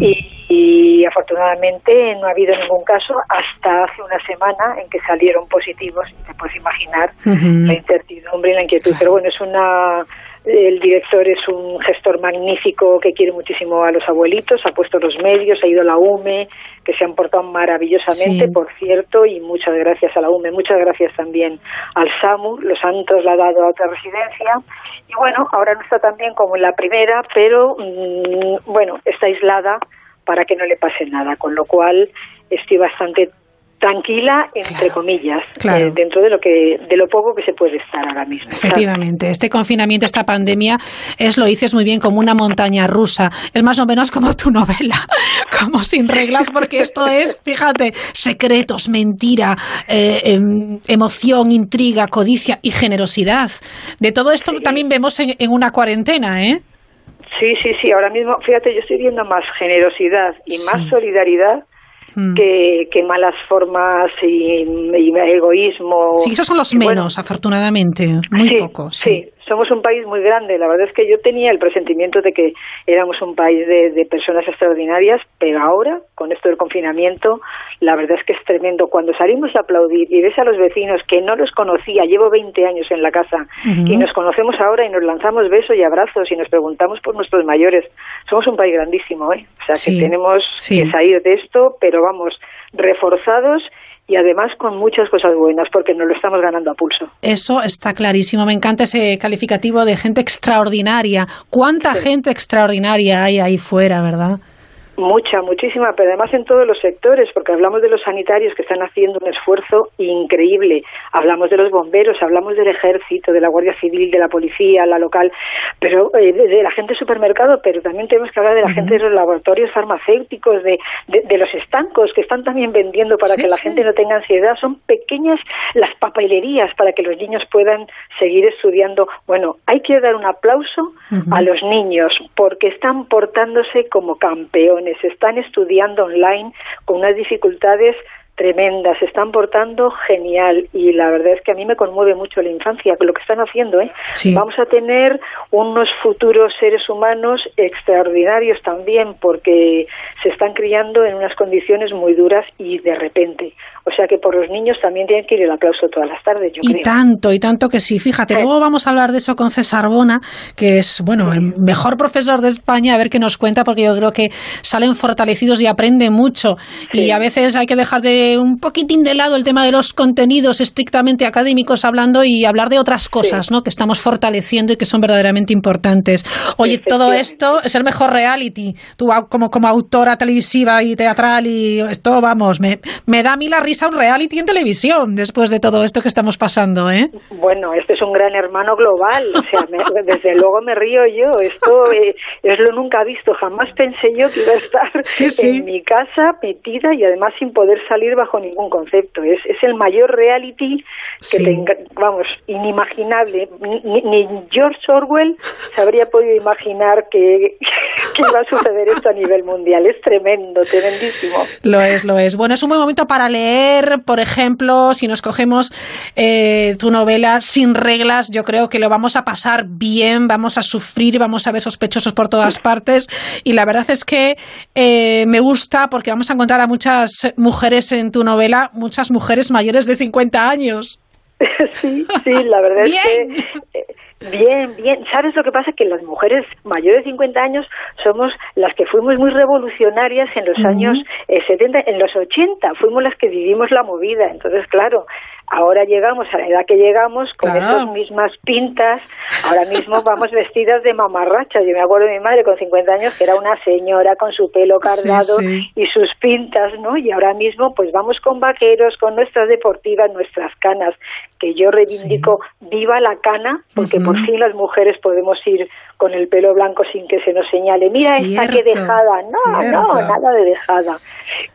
y, y afortunadamente no ha habido ningún caso hasta hace una semana en que salieron positivos. y Te puedes imaginar la incertidumbre y la inquietud. Pero bueno, es una... El director es un gestor magnífico que quiere muchísimo a los abuelitos, ha puesto los medios, ha ido a la UME, que se han portado maravillosamente, Sí. por cierto, y muchas gracias a la UME, muchas gracias también al SAMU, los han trasladado a otra residencia. Y bueno, ahora no está tan bien como en la primera, pero mm, bueno, está aislada para que no le pase nada, con lo cual estoy bastante tranquila entre comillas claro. eh, dentro de lo que de lo poco que se puede estar ahora mismo. Efectivamente, este confinamiento, esta pandemia, es lo dices muy bien como una montaña rusa. Es más o menos como tu novela, como sin reglas, porque esto es, fíjate, secretos, mentira, eh, em, emoción, intriga, codicia y generosidad. De todo esto también vemos en, en una cuarentena, ¿eh? Sí, sí, sí. Ahora mismo, fíjate, yo estoy viendo más generosidad y más solidaridad Mm. que, que malas formas y, y egoísmo. Sí, esos son los bueno, menos, afortunadamente, muy sí, pocos. Sí. Somos un país muy grande. La verdad es que yo tenía el presentimiento de que éramos un país de, de personas extraordinarias, pero ahora, con esto del confinamiento, la verdad es que es tremendo. Cuando salimos a aplaudir y ves a los vecinos que no los conocía, llevo 20 años en la casa, y nos conocemos ahora y nos lanzamos besos y abrazos y nos preguntamos por nuestros mayores. Somos un país grandísimo, ¿eh? O sea, Sí, que tenemos sí. que salir de esto, pero vamos, reforzados y además con muchas cosas buenas, porque nos lo estamos ganando a pulso. Eso está clarísimo. Me encanta ese calificativo de gente extraordinaria. ¿Cuánta gente extraordinaria hay ahí fuera, verdad? Mucha, muchísima, pero además en todos los sectores, porque hablamos de los sanitarios que están haciendo un esfuerzo increíble, hablamos de los bomberos, hablamos del ejército, de la Guardia Civil, de la policía, la local, pero eh, de, la gente de supermercado, pero también tenemos que hablar de la gente de los laboratorios farmacéuticos, de, de, de los estancos que están también vendiendo para Sí, que la sí. gente no tenga ansiedad. Son pequeñas las papelerías para que los niños puedan seguir estudiando. Bueno, hay que dar un aplauso a los niños porque están portándose como campeones, están estudiando online con unas dificultades tremendas, se están portando genial y la verdad es que a mí me conmueve mucho la infancia lo que están haciendo, ¿eh? Sí. Vamos a tener unos futuros seres humanos extraordinarios también porque se están criando en unas condiciones muy duras y de repente. O sea que por los niños también tienen que ir el aplauso todas las tardes, yo Y creo. tanto, y tanto que sí. Fíjate, luego vamos a hablar de eso con César Bona, que es, bueno, el mejor profesor de España, a ver qué nos cuenta, porque yo creo que salen fortalecidos y aprenden mucho. Y a veces hay que dejar de un poquitín de lado el tema de los contenidos estrictamente académicos hablando y hablar de otras cosas, ¿no? Que estamos fortaleciendo y que son verdaderamente importantes. Oye, todo esto es el mejor reality. Tú como, como autora televisiva y teatral y esto, vamos, me, me da a mí la risa un reality en televisión después de todo esto que estamos pasando, ¿eh? Bueno, este es un gran hermano global, o sea, me- desde luego me río yo, esto eh, es lo nunca visto, jamás pensé yo que iba a estar Sí, sí. en mi casa metida y además sin poder salir bajo ningún concepto, es, es el mayor reality que Sí. tenga, vamos, inimaginable, ni, ni George Orwell se habría podido imaginar que, que iba a suceder esto a nivel mundial. Es tremendo, tremendísimo. Lo es, lo es. Bueno, es un buen momento para leer, por ejemplo, si nos cogemos eh, tu novela Sin reglas, yo creo que lo vamos a pasar bien, vamos a sufrir, vamos a ver sospechosos por todas partes. Y la verdad es que eh, me gusta porque vamos a encontrar a muchas mujeres en tu novela, muchas mujeres mayores de 50 años. sí, sí, la verdad es que Bien, bien. ¿Sabes lo que pasa? Que las mujeres mayores de 50 años somos las que fuimos muy revolucionarias en los años 70, en los 80. Fuimos las que vivimos la movida. Entonces, claro, ahora llegamos a la edad que llegamos con esas mismas pintas. Ahora mismo vamos vestidas de mamarracha. Yo me acuerdo de mi madre con 50 años que era una señora con su pelo cargado y sus pintas, ¿no? Y ahora mismo pues vamos con vaqueros, con nuestras deportivas, nuestras canas, que yo reivindico viva la cana, porque por fin las mujeres podemos ir con el pelo blanco sin que se nos señale, mira esta que dejada, no, no, nada de dejada.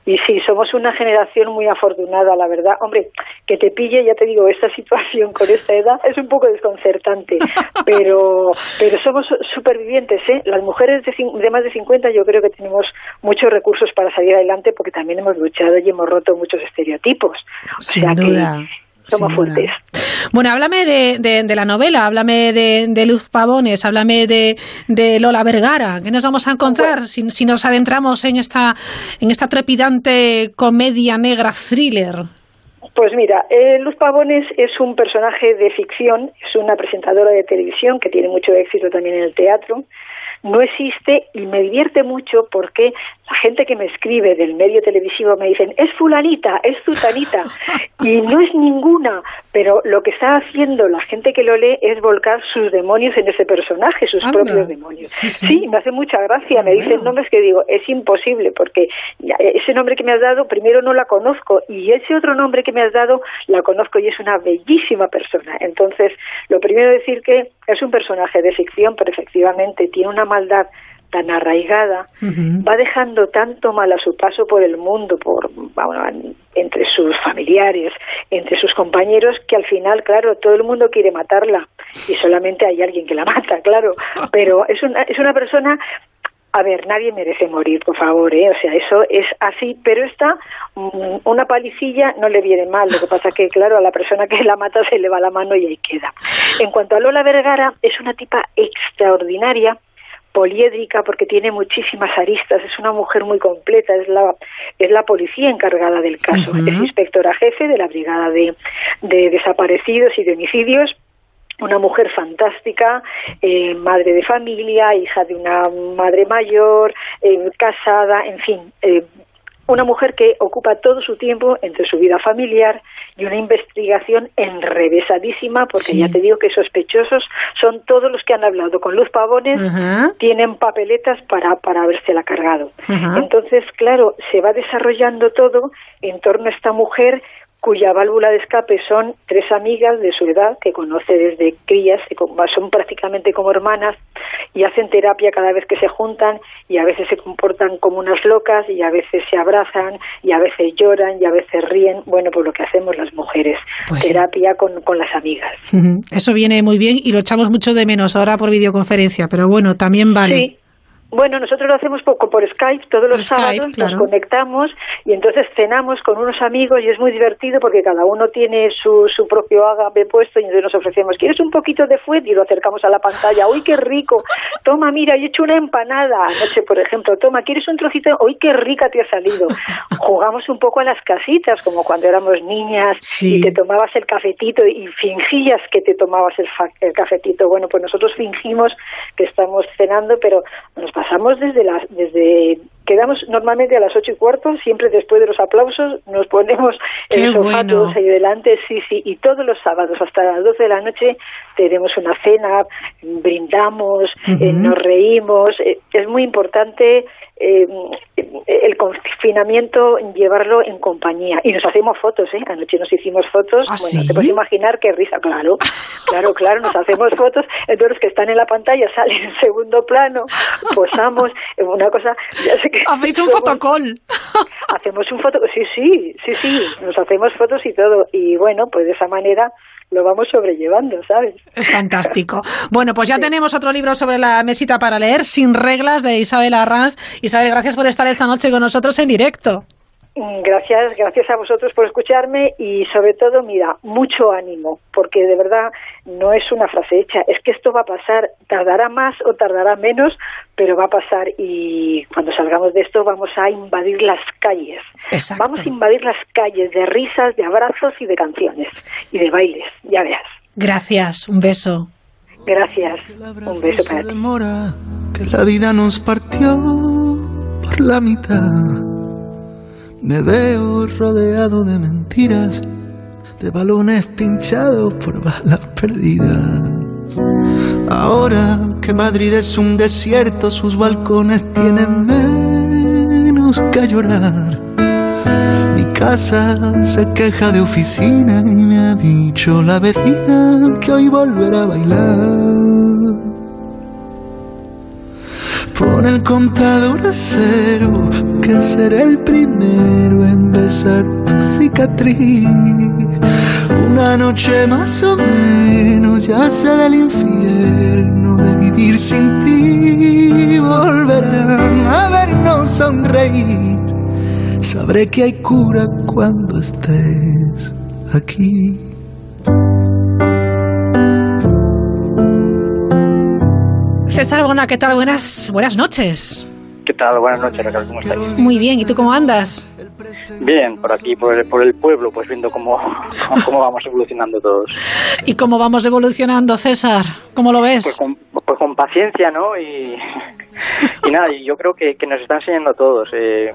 Y sí, somos una generación muy afortunada, la verdad. Hombre, que te pille, ya te digo, esta situación con esta edad es un poco desconcertante, pero pero somos supervivientes, ¿eh? Las mujeres de, de más de 50 yo creo que tenemos muchos recursos para salir adelante porque también hemos luchado y hemos roto muchos estereotipos. Sin duda. Somos fuertes. Bueno, háblame de, de, la novela, háblame de, Luz Pavones, háblame de, de, Lola Vergara. ¿Qué nos vamos a encontrar si, si, nos adentramos en esta, en esta trepidante comedia negra thriller? Pues mira, eh, Luz Pavones es un personaje de ficción, es una presentadora de televisión que tiene mucho éxito también en el teatro no existe y me divierte mucho porque la gente que me escribe del medio televisivo me dicen, es fulanita, es zutanita, y no es ninguna, pero lo que está haciendo la gente que lo lee es volcar sus demonios en ese personaje, sus propios demonios. Sí, me hace mucha gracia, me dicen nombres que digo, es imposible, porque ese nombre que me has dado, primero no la conozco, y ese otro nombre que me has dado, la conozco y es una bellísima persona. Entonces, lo primero decir que es un personaje de ficción, pero efectivamente tiene una maldad tan arraigada, va dejando tanto mal a su paso por el mundo, por entre sus familiares, entre sus compañeros, que al final, claro, todo el mundo quiere matarla y solamente hay alguien que la mata, claro. Pero es una, es una persona a ver, nadie merece morir, por favor, ¿eh? O sea, eso es así, pero esta, mm, una palicilla no le viene mal. Lo que pasa que, claro, a la persona que la mata se le va la mano y ahí queda. En cuanto a Lola Vergara, es una tipa extraordinaria poliédrica porque tiene muchísimas aristas, es una mujer muy completa, es la, es la policía encargada del caso, es inspectora jefe de la Brigada de, de Desaparecidos y de Homicidios, una mujer fantástica, eh, madre de familia, hija de una madre mayor, eh, casada, en fin, eh, una mujer que ocupa todo su tiempo entre su vida familiar y una investigación enrevesadísima, porque ya te digo que sospechosos son todos los que han hablado con Luz Pavones, tienen papeletas para, para habérsela cargado. Entonces, claro, se va desarrollando todo en torno a esta mujer cuya válvula de escape son tres amigas de su edad que conoce desde crías, son prácticamente como hermanas y hacen terapia cada vez que se juntan y a veces se comportan como unas locas y a veces se abrazan y a veces lloran y a veces ríen. Bueno, pues lo que hacemos las mujeres, pues terapia con, con, las amigas. Eso viene muy bien y lo echamos mucho de menos ahora por videoconferencia, pero bueno, también vale. Bueno, nosotros lo hacemos poco por Skype, todos los sábados nos conectamos y entonces cenamos con unos amigos y es muy divertido porque cada uno tiene su, su propio agape puesto y entonces nos ofrecemos, ¿quieres un poquito de fuet? Y lo acercamos a la pantalla, ¡uy, qué rico! Toma, mira, he hecho una empanada, anoche, por ejemplo, toma, ¿quieres un trocito? ¡Uy, qué rica te ha salido! Jugamos un poco a las casitas, como cuando éramos niñas y te tomabas el cafetito y fingías que te tomabas el, el cafetito. Bueno, pues nosotros fingimos que estamos cenando, pero nos pasamos desde las, desde, quedamos normalmente a las ocho y cuarto, siempre después de los aplausos, nos ponemos el sofá todos ahí delante, sí, sí, y todos los sábados hasta las doce de la noche tenemos una cena, brindamos, eh, nos reímos, eh, es muy importante eh, el confinamiento llevarlo en compañía. Y nos hacemos fotos, ¿eh? Anoche nos hicimos fotos, ¿Ah, bueno, te puedes imaginar qué risa, claro, claro, claro, nos hacemos fotos, entonces los que están en la pantalla salen en segundo plano, posamos, una cosa, ya sé que hacéis un fotocall, hacemos un foto, sí, sí, sí, sí, nos hacemos fotos y todo y bueno, pues de esa manera lo vamos sobrellevando, ¿sabes? Es fantástico. Bueno, pues ya tenemos otro libro sobre la mesita para leer, Sin reglas, de Isabel Arranz. Isabel, gracias por estar esta noche con nosotros en directo. Gracias, gracias a vosotros por escucharme y sobre todo, mira, mucho ánimo, porque de verdad no es una frase hecha, es que esto va a pasar, tardará más o tardará menos, pero va a pasar y cuando salgamos de esto vamos a invadir las calles. Exacto. Vamos a invadir las calles de risas, de abrazos y de canciones y de bailes, ya veas. Gracias, un beso. Gracias, un beso para ti. demora que la vida nos partió por la mitad. Me veo rodeado de mentiras, de balones pinchados por balas perdidas. Ahora que Madrid es un desierto, sus balcones tienen menos que llorar. Mi casa se queja de oficina y me ha dicho la vecina que hoy volverá a bailar. Pon el contador a cero, que el primero en besar tu cicatriz. Una noche más o menos, ya del infierno de vivir sin ti. Volverán a vernos sonreír. Sabré que hay cura cuando estés aquí. César Bona, ¿qué tal? Buenas, buenas noches. ¿Qué tal? Buenas noches, Raquel, ¿cómo estáis? Muy bien, ¿y tú cómo andas? Bien, por aquí, por el, por el pueblo, pues viendo cómo, cómo vamos evolucionando todos. ¿Y cómo vamos evolucionando, César? ¿Cómo lo ves? Pues con, pues con paciencia, ¿no? Y, y nada, yo creo que, que nos está enseñando a todos eh,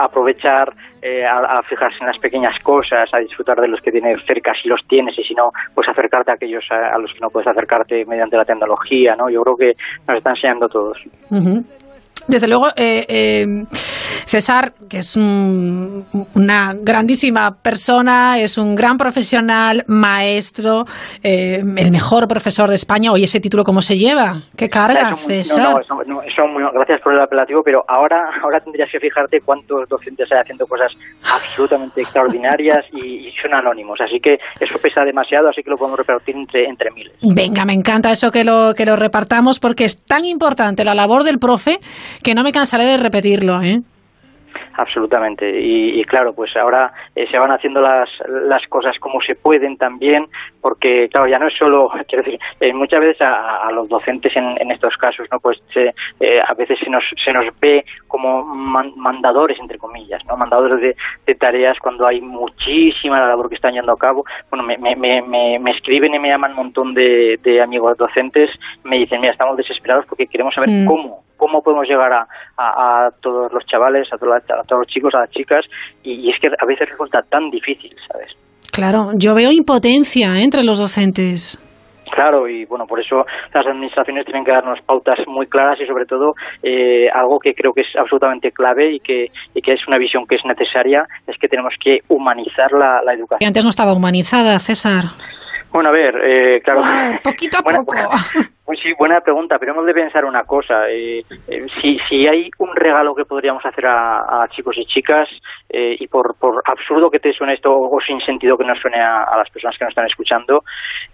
aprovechar, eh, a, a fijarse en las pequeñas cosas, a disfrutar de los que tienes cerca si los tienes y si no, pues acercarte a aquellos a, a los que no puedes acercarte mediante la tecnología, ¿no? Yo creo que nos está enseñando a todos. Ujú. Desde luego, eh, eh, César, que es un- una grandísima persona, es un gran profesional, maestro, eh, el mejor profesor de España. Oye, ese título, ¿cómo se lleva? ¿Qué carga, muy- César? No, no, eso, no, eso muy- gracias por el apelativo, pero ahora, ahora tendrías que fijarte cuántos docentes hay haciendo cosas absolutamente extraordinarias y, y son anónimos. Así que eso pesa demasiado, así que lo podemos repartir entre, entre miles. Venga, me encanta eso que lo, que lo repartamos porque es tan importante la labor del profe que no me cansaré de repetirlo, ¿eh? Absolutamente. Y, y claro, pues ahora eh, se van haciendo las, las cosas como se pueden también, porque claro, ya no es solo, quiero decir, eh, muchas veces a, a los docentes en, en estos casos, ¿no? Pues se- eh, a veces se nos, se nos ve como man- mandadores, entre comillas, ¿no? Mandadores de, de tareas cuando hay muchísima labor que están llevando a cabo. Bueno, me, me, me, me- escriben y me llaman un montón de, de amigos docentes, me dicen, mira, estamos desesperados porque queremos saber cómo cómo podemos llegar a, a, a todos los chavales, a, todos los chicos, a las chicas, y, y es que a veces resulta tan difícil, ¿sabes? Claro, yo veo impotencia ¿eh? entre los docentes. Claro, y bueno, por eso las administraciones tienen que darnos pautas muy claras y sobre todo eh, algo que creo que es absolutamente clave y que, y que es una visión que es necesaria, es que tenemos que humanizar la, educación. antes no estaba humanizada, César. Bueno, a ver, eh, claro. poquito a Buena- poco. Pues sí, buena pregunta, pero hemos de pensar una cosa. eh, eh, si, si hay un regalo que podríamos hacer a, a chicos y chicas, eh, y por, por absurdo que te suene esto o sin sentido que nos suene a, a las personas que nos están escuchando,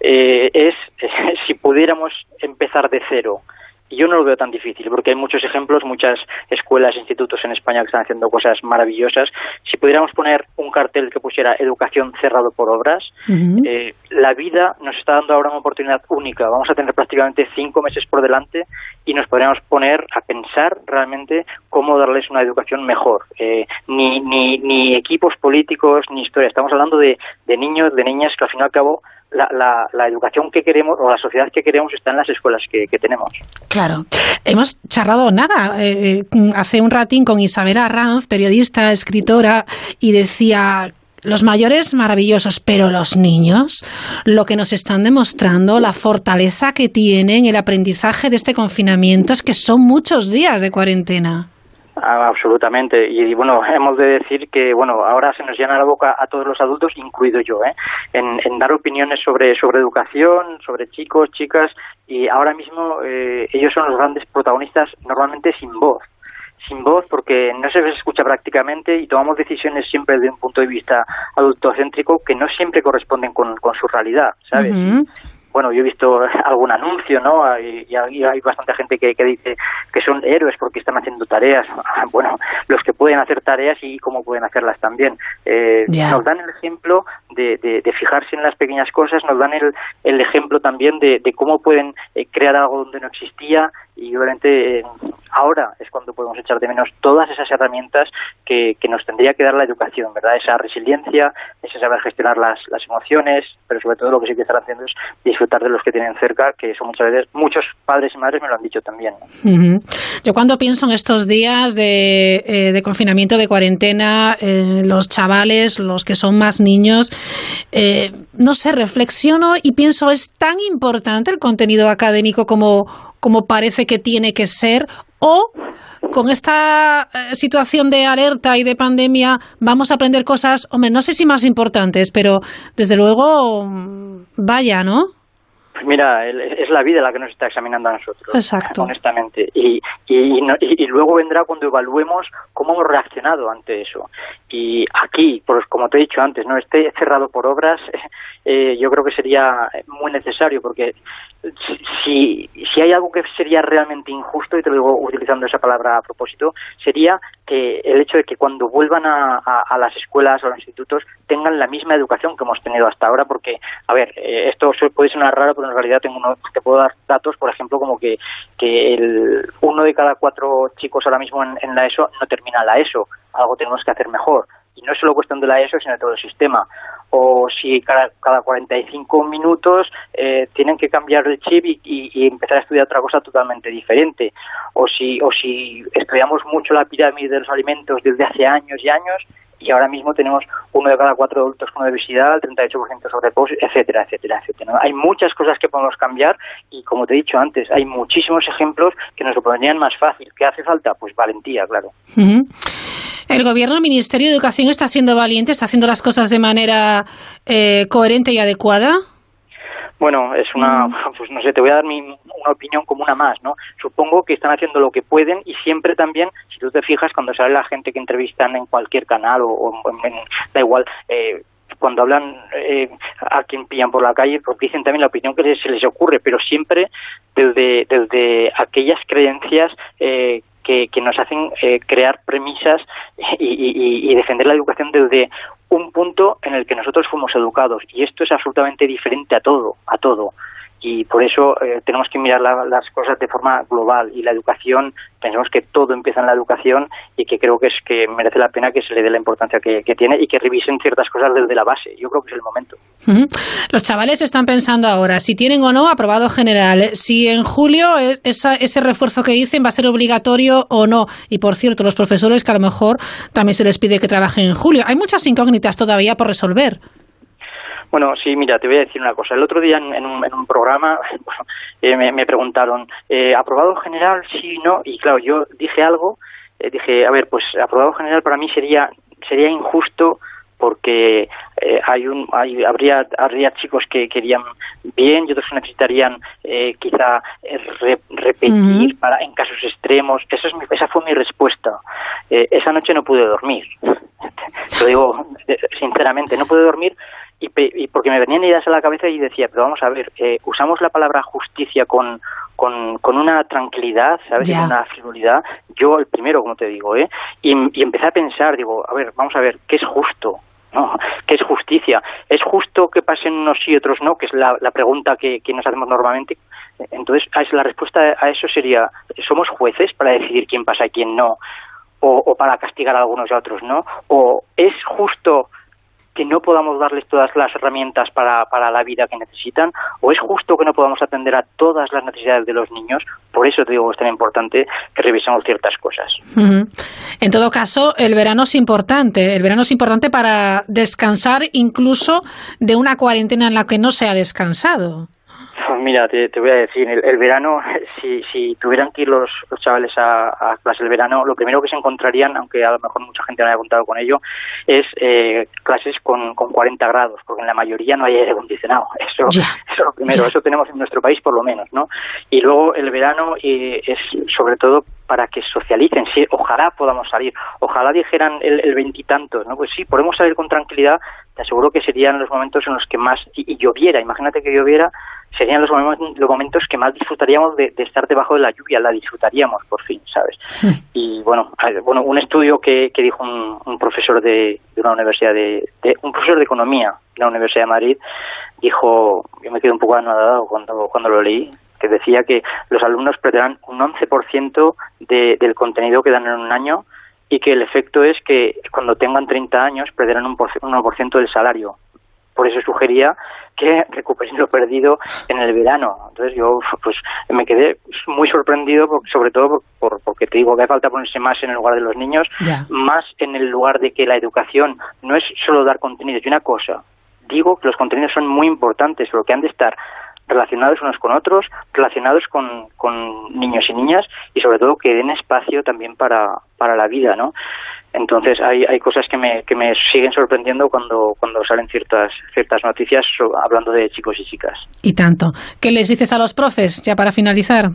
eh, es si pudiéramos empezar de cero. Y yo no lo veo tan difícil, porque hay muchos ejemplos, muchas escuelas, institutos en España que están haciendo cosas maravillosas. Si pudiéramos poner un cartel que pusiera educación cerrado por obras, eh, la vida nos está dando ahora una oportunidad única. Vamos a tener prácticamente cinco meses por delante y nos podríamos poner a pensar realmente cómo darles una educación mejor. Eh, ni, ni, ni equipos políticos ni historia. Estamos hablando de, de niños, de niñas que al fin y al cabo la, la, la educación que queremos o la sociedad que queremos está en las escuelas que, que tenemos. Claro. Hemos charlado nada eh, eh, hace un ratín con Isabel Arranz, periodista, escritora, y decía. Los mayores maravillosos, pero los niños, lo que nos están demostrando, la fortaleza que tienen, el aprendizaje de este confinamiento, es que son muchos días de cuarentena. Ah, absolutamente. Y, bueno, hemos de decir que bueno, ahora se nos llena la boca a todos los adultos, incluido yo, ¿eh? en, dar opiniones sobre, sobre educación, sobre chicos, chicas, y ahora mismo eh, ellos son los grandes protagonistas normalmente sin voz. sin voz porque no se escucha prácticamente y tomamos decisiones siempre desde un punto de vista adultocéntrico que no siempre corresponden con, con su realidad, ¿sabes? Bueno, yo he visto algún anuncio, ¿no? Y, hay bastante gente que, que, dice que son héroes porque están haciendo tareas. Bueno, los que pueden hacer tareas y cómo pueden hacerlas también. Eh, nos dan el ejemplo de, de, fijarse en las pequeñas cosas, nos dan el, el ejemplo también de, de cómo pueden eh, crear algo donde no existía y obviamente eh, ahora es cuando podemos echar de menos todas esas herramientas que, que, nos tendría que dar la educación, ¿verdad? Esa resiliencia, ese saber gestionar las, las emociones, pero sobre todo lo que sí que estar haciendo es disfrutar de los que tienen cerca, que eso muchas veces muchos padres y madres me lo han dicho también. Yo cuando pienso en estos días de, eh, confinamiento, de cuarentena, eh, los chavales, los que son más niños, no sé, reflexiono y pienso, es tan importante el contenido académico como como parece que tiene que ser o con esta eh, situación de alerta y de pandemia vamos a aprender cosas, hombre, no sé si más importantes, pero desde luego mm, vaya, ¿no? Pues mira, es la vida la que nos está examinando a nosotros. Exacto. Honestamente. Y, y, y, luego vendrá cuando evaluemos cómo hemos reaccionado ante eso. Y aquí, pues como te he dicho antes, no esté cerrado por obras, eh, yo creo que sería muy necesario, porque si, si hay algo que sería realmente injusto, y te lo digo utilizando esa palabra a propósito, sería que el hecho de que cuando vuelvan a, las escuelas o los institutos tengan la misma educación que hemos tenido hasta ahora, porque, a ver, eh, esto puede sonar raro, pero en realidad tengo uno, te puedo dar datos, por ejemplo, como que, que el uno de cada cuatro chicos ahora mismo en la ESO no termina la ESO, algo tenemos que hacer mejor y no es solo cuestión de la ESO, sino de todo el sistema. O si cada, cada 45 minutos eh, tienen que cambiar el chip y, y, empezar a estudiar otra cosa totalmente diferente. O si, o si estudiamos mucho la pirámide de los alimentos desde hace años y años y ahora mismo tenemos uno de cada cuatro adultos con obesidad, el 38% sobrepeso, etcétera, etcétera, etcétera. Hay muchas cosas que podemos cambiar y, como te he dicho antes, hay muchísimos ejemplos que nos lo pondrían más fácil. ¿Qué hace falta? Pues valentía, claro. El gobierno, el Ministerio de Educación está siendo valiente, está haciendo las cosas de manera eh, coherente y adecuada. Bueno, es una, pues no sé, te voy a dar mi, una opinión como una más, ¿no? Supongo que están haciendo lo que pueden y siempre también, si tú te fijas, cuando sale la gente que entrevistan en cualquier canal o, da igual, eh, cuando hablan eh, a quien pillan por la calle, dicen también la opinión que se les ocurre, pero siempre desde, desde aquellas creencias eh, que, nos hacen eh, crear premisas y, y, y, defender la educación desde un punto en el que nosotros fuimos educados. Y esto es absolutamente diferente a todo, a todo y por eso eh, tenemos que mirar las cosas de forma global. Y la educación pensamos que todo empieza en la educación y que creo que es que merece la pena que se le dé la importancia que, tiene y que revisen ciertas cosas desde la base. Yo creo que es el momento. Los chavales están pensando ahora si tienen o no aprobado general si en julio e, ese refuerzo que dicen va a ser obligatorio o no. Y por cierto los profesores que a lo mejor también se les pide que trabajen en julio. Hay muchas incógnitas todavía por resolver bueno, sí, mira, te voy a decir una cosa. El otro día en, un, en un, programa eh, me, preguntaron, eh, ¿aprobado general? Sí, no. Y claro, yo dije algo, eh, dije, a ver, pues aprobado general para mí sería sería injusto porque eh, hay un hay, habría habría chicos que querían bien y otros que necesitarían eh, quizá repetir para en casos extremos Eso es esa fue mi respuesta eh, esa noche no pude dormir lo digo sinceramente no pude dormir y, porque me venían ideas a la cabeza y decía, pero vamos a ver, eh, usamos la palabra justicia con, con, con una tranquilidad, ¿sabes? Una frivolidad. Yo el primero, como te digo, ¿eh? Y, y, empecé a pensar, digo, a ver, vamos a ver, ¿qué es justo? ¿No? ¿Qué es justicia? ¿Es justo que pasen unos y otros no? Que es la, la pregunta que, que nos hacemos normalmente. Entonces, la respuesta a eso sería, ¿somos jueces para decidir quién pasa y quién no? O, o para castigar a algunos y a otros no? ¿O es justo que no podamos darles todas las herramientas para, para la vida que necesitan, o es justo que no podamos atender a todas las necesidades de los niños. Por eso te digo que es tan importante que revisemos ciertas cosas. En todo caso, el verano es importante. El verano es importante para descansar incluso de una cuarentena en la que no se ha descansado. Pues mira, te, voy a decir, el, verano, si, si tuvieran que ir los, los chavales a, a clases el verano, lo primero que se encontrarían, aunque a lo mejor mucha gente no haya contado con ello, es eh, clases con, con 40 grados, porque en la mayoría no hay aire acondicionado. Eso, eso es lo primero, eso tenemos en nuestro país por lo menos, ¿no? Y luego el verano eh, es sobre todo para que socialicen, sí, ojalá podamos salir, ojalá dijeran el veintitantos, ¿no? Pues sí, podemos salir con tranquilidad, te aseguro que serían los momentos en los que más, y, lloviera, imagínate que lloviera, serían los momentos, los momentos que más disfrutaríamos de, estar debajo de la lluvia, la disfrutaríamos por fin, ¿sabes? y bueno, bueno un estudio que, que dijo un, profesor de, una universidad de, un profesor de economía de la Universidad de Madrid, dijo, yo me quedé un poco anodado cuando, cuando lo leí, que decía que los alumnos perderán un 11% de, del contenido que dan en un año y que el efecto es que cuando tengan 30 años perderán un 1% del salario. Por eso sugería que recuperen lo perdido en el verano. Entonces yo pues me quedé muy sorprendido, sobre todo por, porque te digo que hace falta ponerse más en el lugar de los niños, más en el lugar de que la educación no es solo dar contenido. Y una cosa, digo que los contenidos son muy importantes, pero que han de estar relacionados unos con otros, relacionados con, con niños y niñas y sobre todo que den espacio también para, para la vida, ¿no? Entonces hay, hay cosas que me, que me siguen sorprendiendo cuando, cuando salen ciertas, ciertas noticias hablando de chicos y chicas. Y tanto. ¿Qué les dices a los profes ya para finalizar?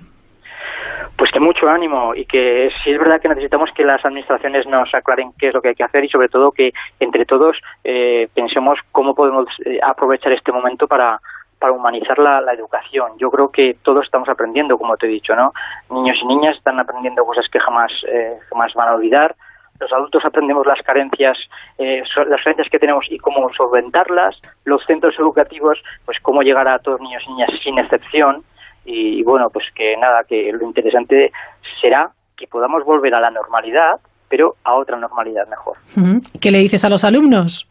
pues que mucho ánimo y que sí es verdad que necesitamos que las administraciones nos aclaren qué es lo que hay que hacer y sobre todo que entre todos eh, pensemos cómo podemos eh, aprovechar este momento para, para humanizar la, educación. Yo creo que todos estamos aprendiendo, como te he dicho, ¿no? Niños y niñas están aprendiendo cosas que jamás, eh, jamás van a olvidar. Los adultos aprendemos las carencias, eh, las carencias que tenemos y cómo solventarlas. Los centros educativos, pues cómo llegar a todos niños y niñas sin excepción. Y, bueno, pues que nada, que lo interesante será que podamos volver a la normalidad, pero a otra normalidad mejor. ¿Qué le dices a los alumnos?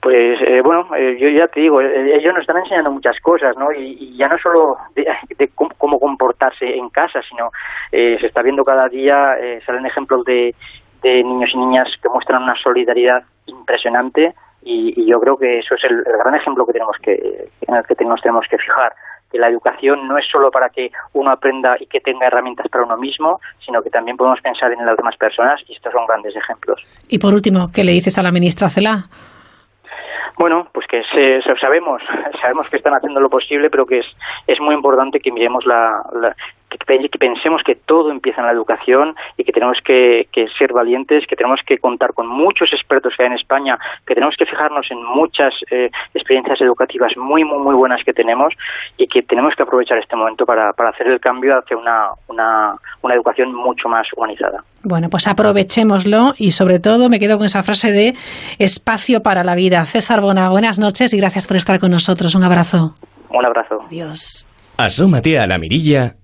Pues eh, bueno, eh, yo ya te digo, eh, ellos nos están enseñando muchas cosas, ¿no? Y, ya no solo de, cómo, comportarse en casa, sino se está viendo cada día, salen ejemplos de, niños y niñas que muestran una solidaridad impresionante y, yo creo que eso es el, gran ejemplo que tenemos que, en el que nos tenemos que fijar que la educación no es solo para que uno aprenda y que tenga herramientas para uno mismo, sino que también podemos pensar en las demás personas y estos son grandes ejemplos. Y por último, ¿qué le dices a la ministra Cela? Bueno, pues que se, sabemos, sabemos que están haciendo lo posible, pero que es, es muy importante que miremos la, que, pensemos que todo empieza en la educación y que tenemos que, ser valientes, que tenemos que contar con muchos expertos que hay en España, que tenemos que fijarnos en muchas eh, experiencias educativas muy, muy, muy buenas que tenemos y que tenemos que aprovechar este momento para, para hacer el cambio hacia una, una, una educación mucho más humanizada. Bueno, pues aprovechémoslo y sobre todo me quedo con esa frase de espacio para la vida. César Bona, buenas noches y gracias por estar con nosotros. Un abrazo. Un abrazo. Adiós. Asómate a la mirilla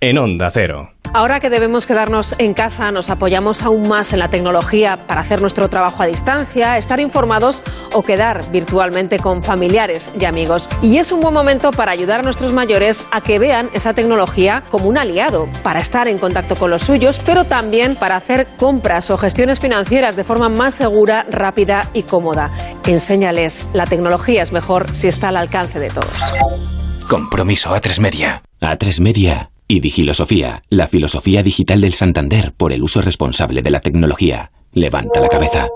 en Onda Cero. Ahora que debemos quedarnos en casa, nos apoyamos aún más en la tecnología para hacer nuestro trabajo a distancia, estar informados o quedar virtualmente con familiares y amigos. Y es un buen momento para ayudar a nuestros mayores a que vean esa tecnología como un aliado, para estar en contacto con los suyos, pero también para hacer compras o gestiones financieras de forma más segura, rápida y cómoda. Enséñales, la tecnología es mejor si está al alcance de todos. Compromiso A3 Media. A3 Media y Digilosofía, la filosofía digital del Santander por el uso responsable de la tecnología. Levanta la cabeza.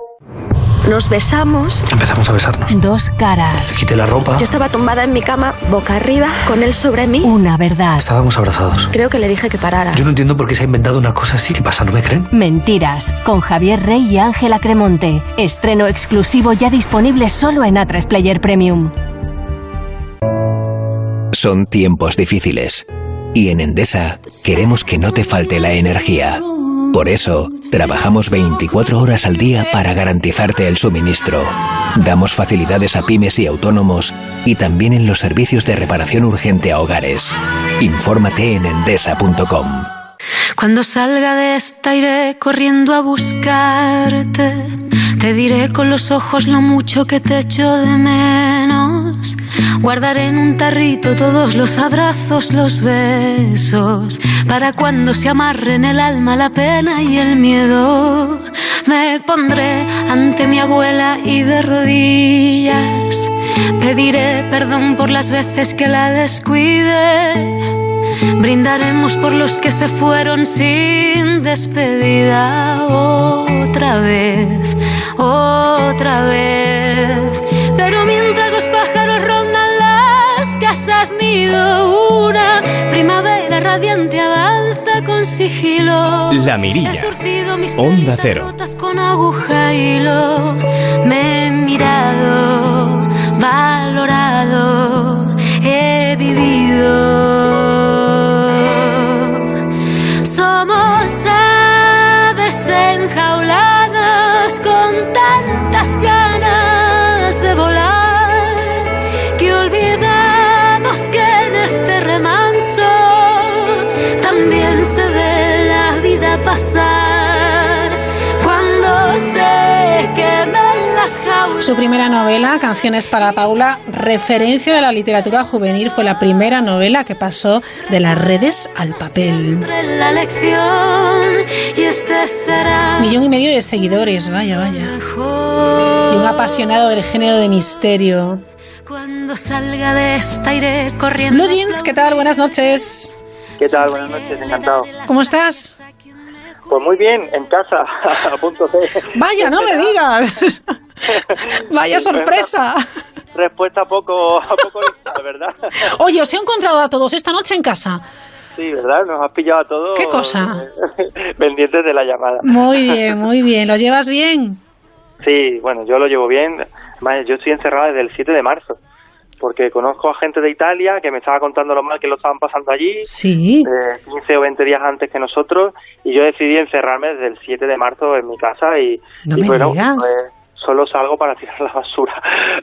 Nos besamos. Empezamos a besarnos. Dos caras. quité la ropa. Yo estaba tumbada en mi cama, boca arriba, con él sobre mí. Una verdad. Estábamos abrazados. Creo que le dije que parara. Yo no entiendo por qué se ha inventado una cosa así. ¿Qué pasa? ¿No me creen? Mentiras. Con Javier Rey y Ángela Cremonte. Estreno exclusivo ya disponible solo en A3 Player Premium. Son tiempos difíciles y en Endesa queremos que no te falte la energía. Por eso, trabajamos 24 horas al día para garantizarte el suministro. Damos facilidades a pymes y autónomos y también en los servicios de reparación urgente a hogares. Infórmate en endesa.com. Cuando salga de esta iré corriendo a buscarte. Te diré con los ojos lo mucho que te echo de menos. Guardaré en un tarrito todos los abrazos, los besos, para cuando se amarren el alma, la pena y el miedo. Me pondré ante mi abuela y de rodillas Pediré perdón por las veces que la descuide. Brindaremos por los que se fueron sin despedida otra vez, otra vez. Nido, una primavera radiante avanza con sigilo. La Mirilla. Onda Cero. con aguja y hilo. Me he mirado, valorado, he vivido. Somos aves enjauladas con tantas ganas se ve la vida pasar cuando se quemen las jaulas. Su primera novela, Canciones para Paula, referencia de la literatura juvenil, fue la primera novela que pasó de las redes al papel. La lección y este será Millón y medio de seguidores, vaya, vaya. Y un apasionado del género de misterio. cuando salga de esta iré corriendo. Jeans, ¿qué tal? Buenas noches. ¿Qué tal? Buenas noches, encantado. ¿Cómo estás? Pues muy bien, en casa, a punto de... Vaya, no me digas. Vaya sorpresa. Respuesta poco, poco lista, ¿verdad? Oye, os he encontrado a todos esta noche en casa. Sí, ¿verdad? Nos has pillado a todos... ¿Qué cosa? Pendientes de la llamada. Muy bien, muy bien. ¿Lo llevas bien? Sí, bueno, yo lo llevo bien. Yo estoy encerrado desde el 7 de marzo. Porque conozco a gente de Italia que me estaba contando lo mal que lo estaban pasando allí. Sí. eh, 15 o 20 días antes que nosotros. Y yo decidí encerrarme desde el 7 de marzo en mi casa. Y, No y me bueno, digas. pues, solo salgo para tirar la basura.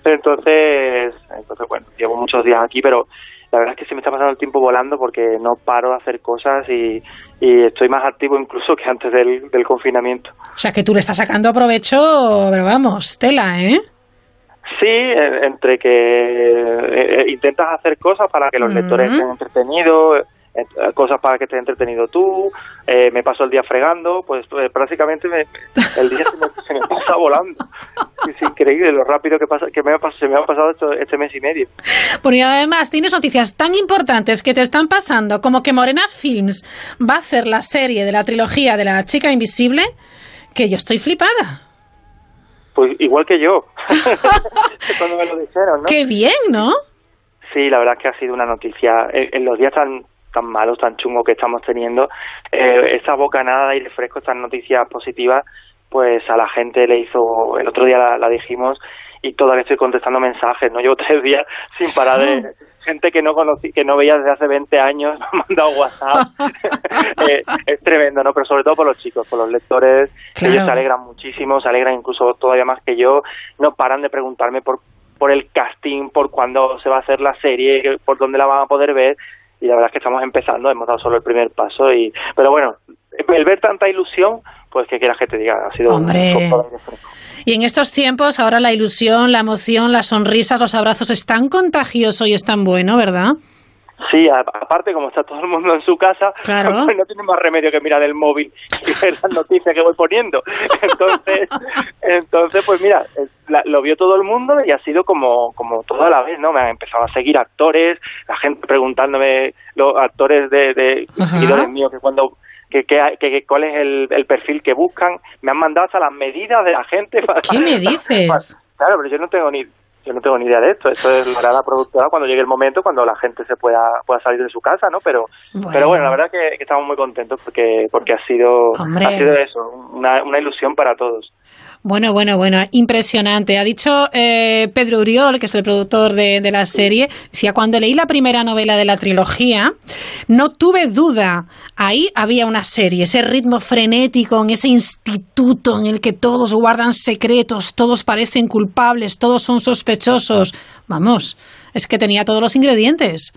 Entonces, entonces, bueno, llevo muchos días aquí, pero la verdad es que se me está pasando el tiempo volando porque no paro de hacer cosas y, y estoy más activo incluso que antes del, del confinamiento. O sea, que tú le estás sacando provecho, pero vamos, tela, ¿eh? Sí, en- entre que eh, eh, intentas hacer cosas para que los lectores Ujú. estén entretenidos, cosas para que estés entretenido tú, eh, me paso el día fregando, pues eh, prácticamente me- el día se me, se me pasa volando. Es increíble lo rápido que pasa que me ha se me ha pasado esto- este mes y medio. Porque además tienes noticias tan importantes que te están pasando, como que Morena Films va a hacer la serie de la trilogía de la chica invisible, que yo estoy flipada. Pues igual que yo, cuando me lo dijeron, ¿no? Qué bien, ¿no? Sí, la verdad es que ha sido una noticia. En, en los días tan tan malos, tan chungos que estamos teniendo, eh, esta bocanada de aire fresco, estas noticias positivas, pues a la gente le hizo, el otro día la, la dijimos y todavía estoy contestando mensajes, ¿no? Llevo tres días sin parar de gente que no conocí, que no veía desde hace 20 años, me han mandado WhatsApp. Eh, es tremendo, ¿no? Pero sobre todo por los chicos, por los lectores, Claro. ellos se alegran muchísimo, se alegran incluso todavía más que yo, no paran de preguntarme por por el casting, por cuándo se va a hacer la serie, por dónde la van a poder ver y la verdad es que estamos empezando, hemos dado solo el primer paso y pero bueno, el ver tanta ilusión, pues que quieras que te diga, ha sido un Hombre. fresco. Y en estos tiempos, ahora la ilusión, la emoción, las sonrisas, los abrazos es tan contagioso y es tan bueno, ¿verdad? Sí, aparte como está todo el mundo en su casa, Claro. pues no tiene más remedio que mirar el móvil y ver las noticias que voy poniendo. Entonces, entonces pues mira, eh, la- lo vio todo el mundo y ha sido como como toda la vez, ¿no? Me han empezado a seguir actores, la gente preguntándome los actores de, de seguidores míos que cuando que, que, que- que cuál es el, el perfil que buscan, me han mandado hasta las medidas de la gente. para- ¿Qué me dices? Claro, pero yo no tengo ni yo no tengo ni idea de esto. Esto es lo hará la productora cuando llegue el momento, cuando la gente se pueda pueda salir de su casa, ¿no? Pero Bueno. pero bueno, la verdad que, que estamos muy contentos porque porque ha sido Hombre. ha sido eso, una, una ilusión para todos. Bueno, bueno, bueno, impresionante. Ha dicho eh, Pedro Uriol, que es el productor de, de la serie, decía, cuando leí la primera novela de la trilogía, no tuve duda. Ahí había una serie, ese ritmo frenético, en ese instituto en el que todos guardan secretos, todos parecen culpables, todos son sospechosos. Vamos, es que tenía todos los ingredientes.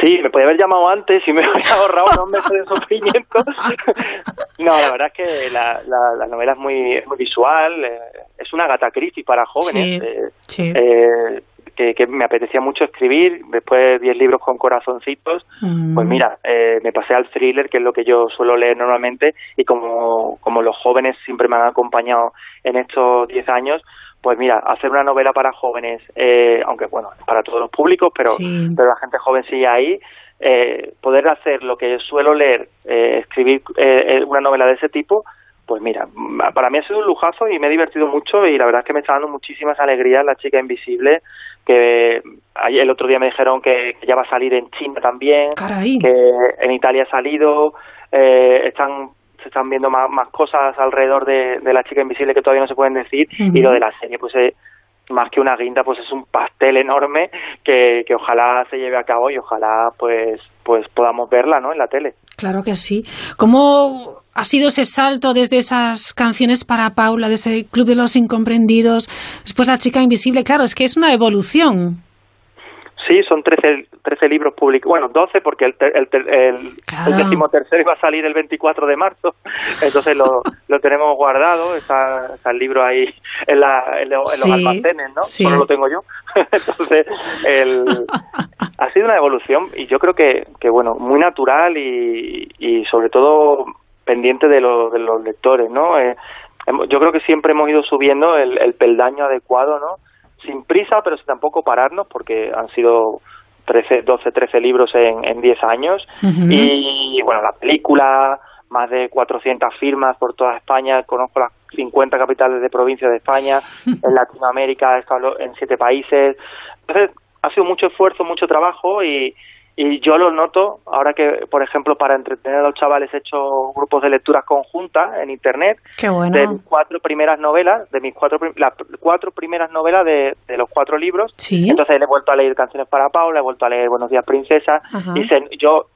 Sí, me podía haber llamado antes y me habría ahorrado unos meses de sufrimiento. no, la verdad es que la, la, la novela es muy, es muy visual, eh, es una gata Christie para jóvenes. Sí, eh, sí. eh, que, que me apetecía mucho escribir, después de 10 libros con corazoncitos, Mm. pues mira, eh, me pasé al thriller, que es lo que yo suelo leer normalmente, y como, como los jóvenes siempre me han acompañado en estos 10 años, pues mira, hacer una novela para jóvenes, eh, aunque bueno, para todos los públicos, pero, pero la gente joven sigue ahí, eh, poder hacer lo que suelo leer, eh, escribir eh, una novela de ese tipo, pues mira, para mí ha sido un lujazo y me he divertido mucho y la verdad es que me está dando muchísimas alegrías La chica invisible, que el otro día me dijeron que, ya va a salir en China también, que en Italia ha salido, están se están viendo más, más cosas alrededor de, La chica invisible que todavía no se pueden decir y lo de la serie pues más que una guinda, pues es un pastel enorme que, que ojalá se lleve a cabo y ojalá pues pues podamos verla, ¿no? En la tele. Claro que sí. ¿Cómo ha sido ese salto desde esas canciones para Paula, de ese Club de los Incomprendidos, después La chica invisible? Claro, es que es una evolución. Sí, son 13, 13 libros publicados, bueno, 12 porque el, el, el, decimotercero iba a salir el 24 de marzo, entonces lo, lo tenemos guardado, está, está, el libro ahí en, la, en, los almacenes, ¿no? Solo lo tengo yo. entonces, el, ha sido una evolución y yo creo que, que bueno, muy natural y, y sobre todo pendiente de, de los lectores, ¿no? Eh, yo creo que siempre hemos ido subiendo el, el peldaño adecuado, ¿no? Sin prisa, pero sin tampoco pararnos, porque han sido 13, 12, 13 libros en, en 10 años. Y bueno, la película, más de 400 firmas por toda España, conozco las 50 capitales de provincia de España, en Latinoamérica he estado en 7 países. Entonces, ha sido mucho esfuerzo, mucho trabajo y, y yo lo noto ahora que, por ejemplo, para entretener a los chavales he hecho grupos de lecturas conjuntas en internet de mis cuatro primeras novelas, de mis cuatro las cuatro primeras novelas de, de los cuatro libros. Entonces he vuelto a leer canciones para Paula, he vuelto a leer Buenos días princesa y yo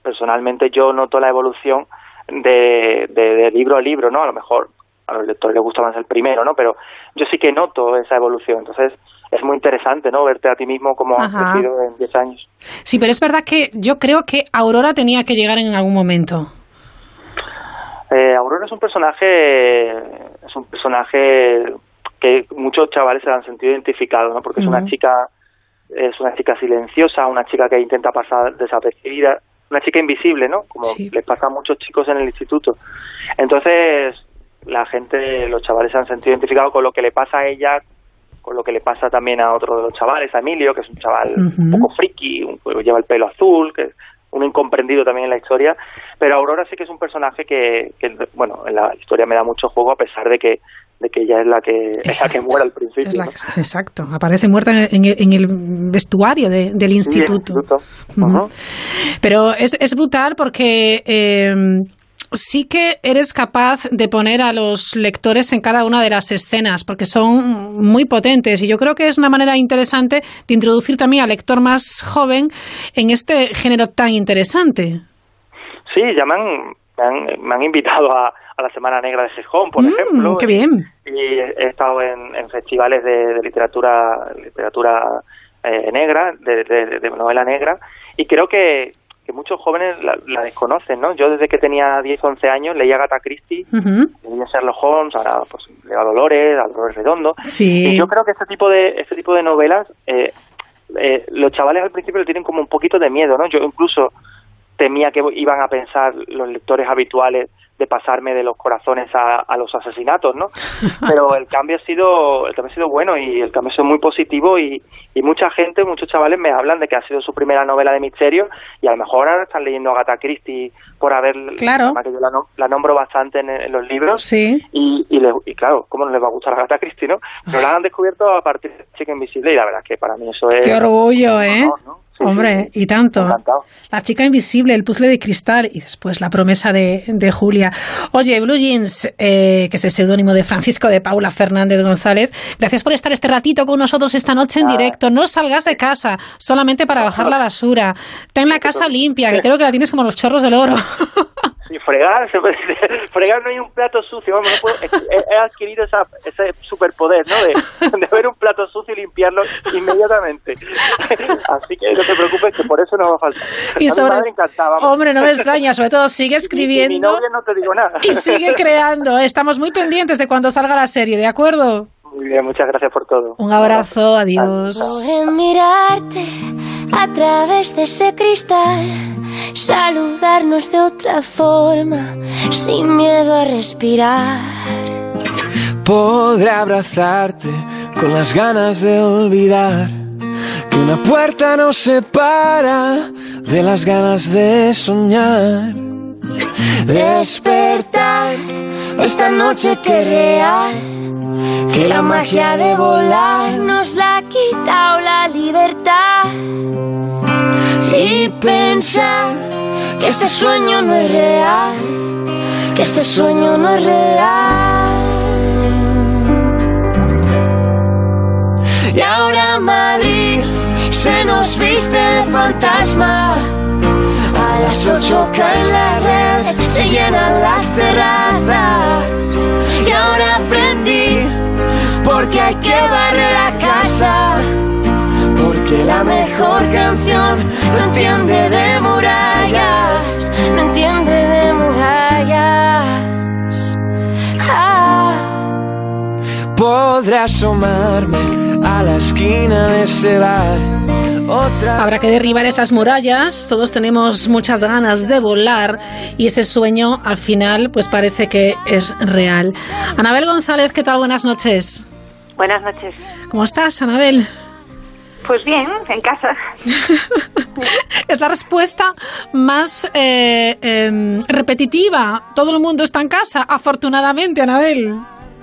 personalmente yo noto la evolución de, de, libro a libro, ¿no? A lo mejor a los lectores les gusta más el primero, ¿no? Pero yo sí que noto esa evolución. Entonces es muy interesante, ¿no? Verte a ti mismo como has crecido en 10 años. Sí, pero es verdad que yo creo que Aurora tenía que llegar en algún momento. Eh, Aurora es un personaje, es un personaje que muchos chavales se han sentido identificados, ¿no? Porque es una chica, es una chica silenciosa, una chica que intenta pasar desapercibida, una chica invisible, ¿no? Como les pasa a muchos chicos en el instituto. Entonces, la gente, los chavales se han sentido identificados con lo que le pasa a ella, con lo que le pasa también a otro de los chavales, a Emilio, que es un chaval un poco friki, un, lleva el pelo azul, que es un incomprendido también en la historia, pero Aurora sí que es un personaje que, bueno, en la historia me da mucho juego a pesar de que de que ella es la que es la que muere al principio. Exacto, aparece muerta en, el, vestuario del instituto. Pero es, es brutal porque eh, sí que eres capaz de poner a los lectores en cada una de las escenas, porque son muy potentes. Y yo creo que es una manera interesante de introducir también al lector más joven en este género tan interesante. Sí, ya me han, me han, invitado a, la Semana Negra de Gijón, por mm, ejemplo. ¡Qué bien! Y, he estado en, festivales de, literatura literatura eh, negra, de novela negra, y creo que, que muchos jóvenes la, desconocen, ¿no? Yo desde que tenía 10, 11 años leía Agatha Christie, leía Sherlock Holmes, ahora pues leo a Dolores, a Dolores Redondo. Sí. Y yo creo que este tipo de, este tipo de novelas, eh, eh, los chavales al principio le tienen como un poquito de miedo, ¿no? Yo incluso temía que iban a pensar los lectores habituales de pasarme de los corazones a, a, los asesinatos, ¿no? Pero el cambio ha sido el cambio ha sido bueno y el cambio ha sido muy positivo y, y mucha gente, muchos chavales me hablan de que ha sido su primera novela de misterio y a lo mejor ahora están leyendo Agatha Christie por haber claro. que yo la, nombro bastante en, los libros sí. y, y, y, claro, ¿cómo no les va a gustar Agatha Christie, no? Pero la han descubierto a partir de Chica Invisible y la verdad es que para mí eso es... ¡Qué orgullo, eh! Hombre, y tanto. La chica invisible, el puzzle de cristal y después la promesa de, de Julia. Oye, Blue Jeans, eh, que es el seudónimo de Francisco de Paula Fernández González, gracias por estar este ratito con nosotros esta noche en directo. No salgas de casa solamente para bajar la basura. Ten la casa limpia, que creo que la tienes como los chorros del oro. Fregar, fregar no hay un plato sucio. Vamos, no puedo, he, adquirido esa, ese superpoder, ¿no? De, de, ver un plato sucio y limpiarlo inmediatamente. Así que no te preocupes, que por eso no va a faltar. Y sobre, hombre, no me extraña, sobre todo sigue escribiendo. Y, novia no te digo nada. Y sigue creando. Estamos muy pendientes de cuando salga la serie, ¿de acuerdo? Muy bien, muchas gracias por todo. Un abrazo, adiós. Mirarte a través de ese cristal, saludarnos de otra forma, sin miedo a respirar. Podré abrazarte con las ganas de olvidar que una puerta nos separa de las ganas de soñar. Despertar esta noche que real, que la magia de volar nos la ha quitado la libertad. Y pensar que este sueño no es real, que este sueño no es real. Y ahora Madrid se nos viste fantasma. A las ocho caen las redes, se llenan las terrazas. Y ahora aprendí, porque hay que barrer a casa. Porque la mejor canción no entiende de murallas, no entiende de murallas. Ah. Podré asomarme a la esquina de ese bar. Otra Habrá que derribar esas murallas, todos tenemos muchas ganas de volar y ese sueño al final pues parece que es real. Anabel González, ¿qué tal? Buenas noches. Buenas noches. ¿Cómo estás, Anabel? Pues bien, en casa. Es la respuesta más eh, em, repetitiva. Todo el mundo está en casa, afortunadamente, Anabel.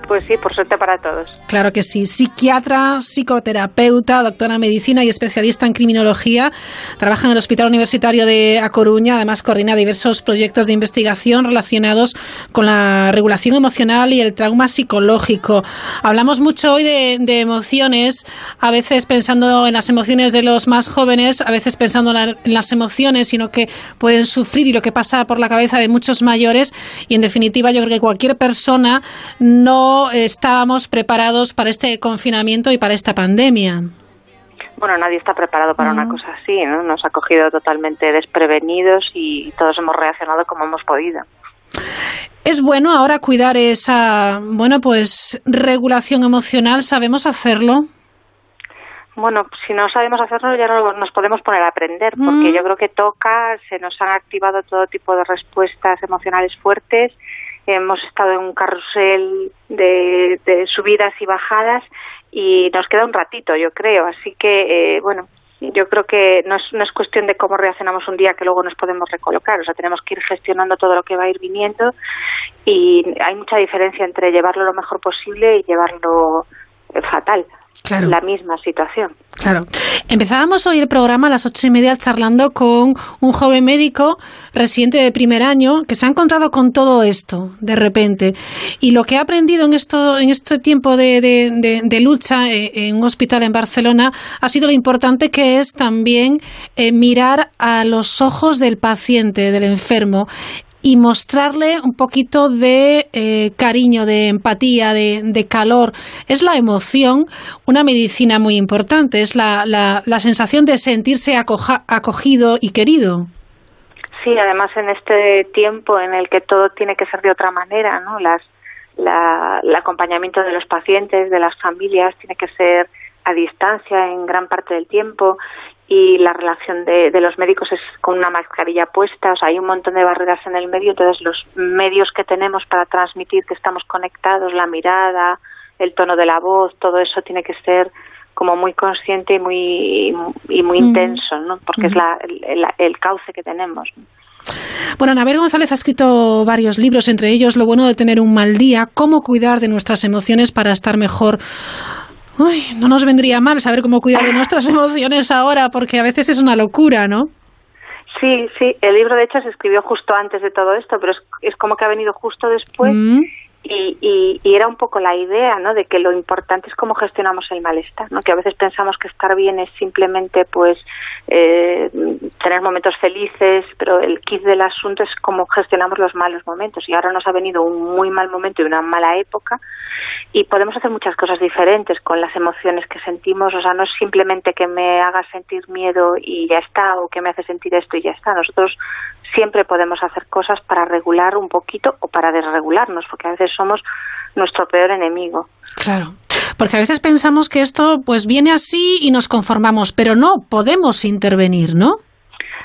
Pues sí, por suerte para todos. Claro que sí. Psiquiatra, psicoterapeuta, doctora en medicina y especialista en criminología. Trabaja en el Hospital Universitario de A Coruña. Además, coordina diversos proyectos de investigación relacionados con la regulación emocional y el trauma psicológico. Hablamos mucho hoy de, de emociones, a veces pensando en las emociones de los más jóvenes, a veces pensando en, la- en las emociones, sino que pueden sufrir y lo que pasa por la cabeza de muchos mayores. Y en definitiva, yo creo que cualquier persona no estábamos preparados para este confinamiento y para esta pandemia. Bueno, nadie está preparado para una cosa así, ¿no? Nos ha cogido totalmente desprevenidos y todos hemos reaccionado como hemos podido. Es bueno ahora cuidar esa, bueno, pues regulación emocional, ¿sabemos hacerlo? Bueno, si no sabemos hacerlo ya no nos podemos poner a aprender, porque Mm. yo creo que toca, se nos han activado todo tipo de respuestas emocionales fuertes, hemos estado en un carrusel de, de subidas y bajadas y nos queda un ratito, yo creo. Así que, eh, bueno, yo creo que no es, no es cuestión de cómo reaccionamos un día que luego nos podemos recolocar, o sea, tenemos que ir gestionando todo lo que va a ir viniendo y hay mucha diferencia entre llevarlo lo mejor posible y llevarlo eh, fatal. Claro. La misma situación. Claro. Empezábamos hoy el programa a las ocho y media charlando con un joven médico residente de primer año que se ha encontrado con todo esto de repente. Y lo que ha aprendido en, esto, en este tiempo de, de- de- de lucha eh, en un hospital en Barcelona ha sido lo importante que es también eh, mirar a los ojos del paciente, del enfermo, y mostrarle un poquito de eh, cariño, de empatía, de, calor. Es la emoción una medicina muy importante, es la, la, la sensación de sentirse acoja- acogido y querido. Sí, además en este tiempo en el que todo tiene que ser de otra manera, ¿no? Las, la, el acompañamiento de los pacientes, de las familias, tiene que ser a distancia en gran parte del tiempo y la relación de, de los médicos es con una mascarilla puesta, o sea, hay un montón de barreras en el medio, entonces los medios que tenemos para transmitir que estamos conectados, la mirada, el tono de la voz, todo eso tiene que ser como muy consciente y muy y muy Mm. intenso, ¿no? Porque es la, el, el- el cauce que tenemos. Bueno, Anabel González ha escrito varios libros, entre ellos Lo bueno de tener un mal día, cómo cuidar de nuestras emociones para estar mejor. Uy, no nos vendría mal saber cómo cuidar de nuestras emociones ahora, porque a veces es una locura, ¿no? Sí, sí, el libro de hecho se escribió justo antes de todo esto, pero es, es como que ha venido justo después Mm. y, y, y era un poco la idea, ¿no? De que lo importante es cómo gestionamos el malestar, ¿no? Que a veces pensamos que estar bien es simplemente, pues, eh, tener momentos felices, pero el kit del asunto es cómo gestionamos los malos momentos. Y ahora nos ha venido un muy mal momento y una mala época y podemos hacer muchas cosas diferentes con las emociones que sentimos. O sea, no es simplemente que me haga sentir miedo y ya está, o que me hace sentir esto y ya está. Nosotros siempre podemos hacer cosas para regular un poquito o para desregularnos, porque a veces somos nuestro peor enemigo. Claro. Porque a veces pensamos que esto pues viene así y nos conformamos, pero no, podemos intervenir, ¿no?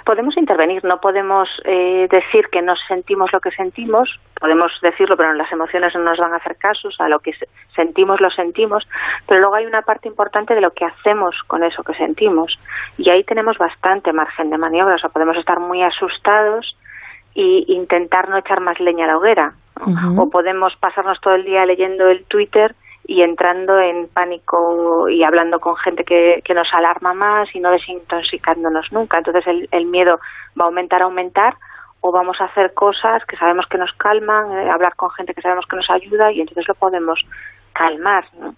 Podemos intervenir, no podemos eh, decir que no sentimos lo que sentimos, podemos decirlo, pero las emociones no nos van a hacer caso, o sea, lo que sentimos lo sentimos, pero luego hay una parte importante de lo que hacemos con eso que sentimos y ahí tenemos bastante margen de maniobra, o sea, podemos estar muy asustados e intentar no echar más leña a la hoguera, o podemos pasarnos todo el día leyendo el Twitter y entrando en pánico y hablando con gente que, que nos alarma más y no desintoxicándonos nunca. Entonces el, el miedo va a aumentar, aumentar, o vamos a hacer cosas que sabemos que nos calman, eh, hablar con gente que sabemos que nos ayuda y entonces lo podemos calmar. ¿no?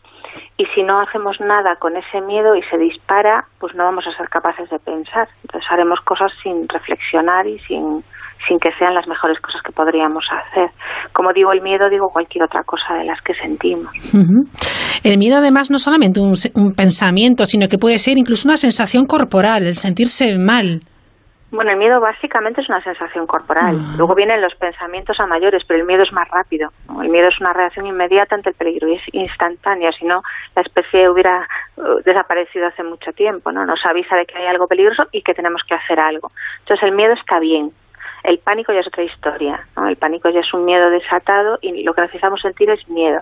Y si no hacemos nada con ese miedo y se dispara, pues no vamos a ser capaces de pensar. Entonces haremos cosas sin reflexionar y sin, sin que sean las mejores cosas que podríamos hacer. Como digo el miedo, digo cualquier otra cosa de las que sentimos. El miedo además no solamente un, un pensamiento, sino que puede ser incluso una sensación corporal, el sentirse mal. Bueno, el miedo básicamente es una sensación corporal. Luego vienen los pensamientos a mayores, pero el miedo es más rápido. El miedo es una reacción inmediata ante el peligro y es instantánea. Si no, la especie hubiera uh, desaparecido hace mucho tiempo. ¿no? Nos avisa de que hay algo peligroso y que tenemos que hacer algo. Entonces, el miedo está bien. El pánico ya es otra historia. ¿no? El pánico ya es un miedo desatado y lo que necesitamos sentir es miedo.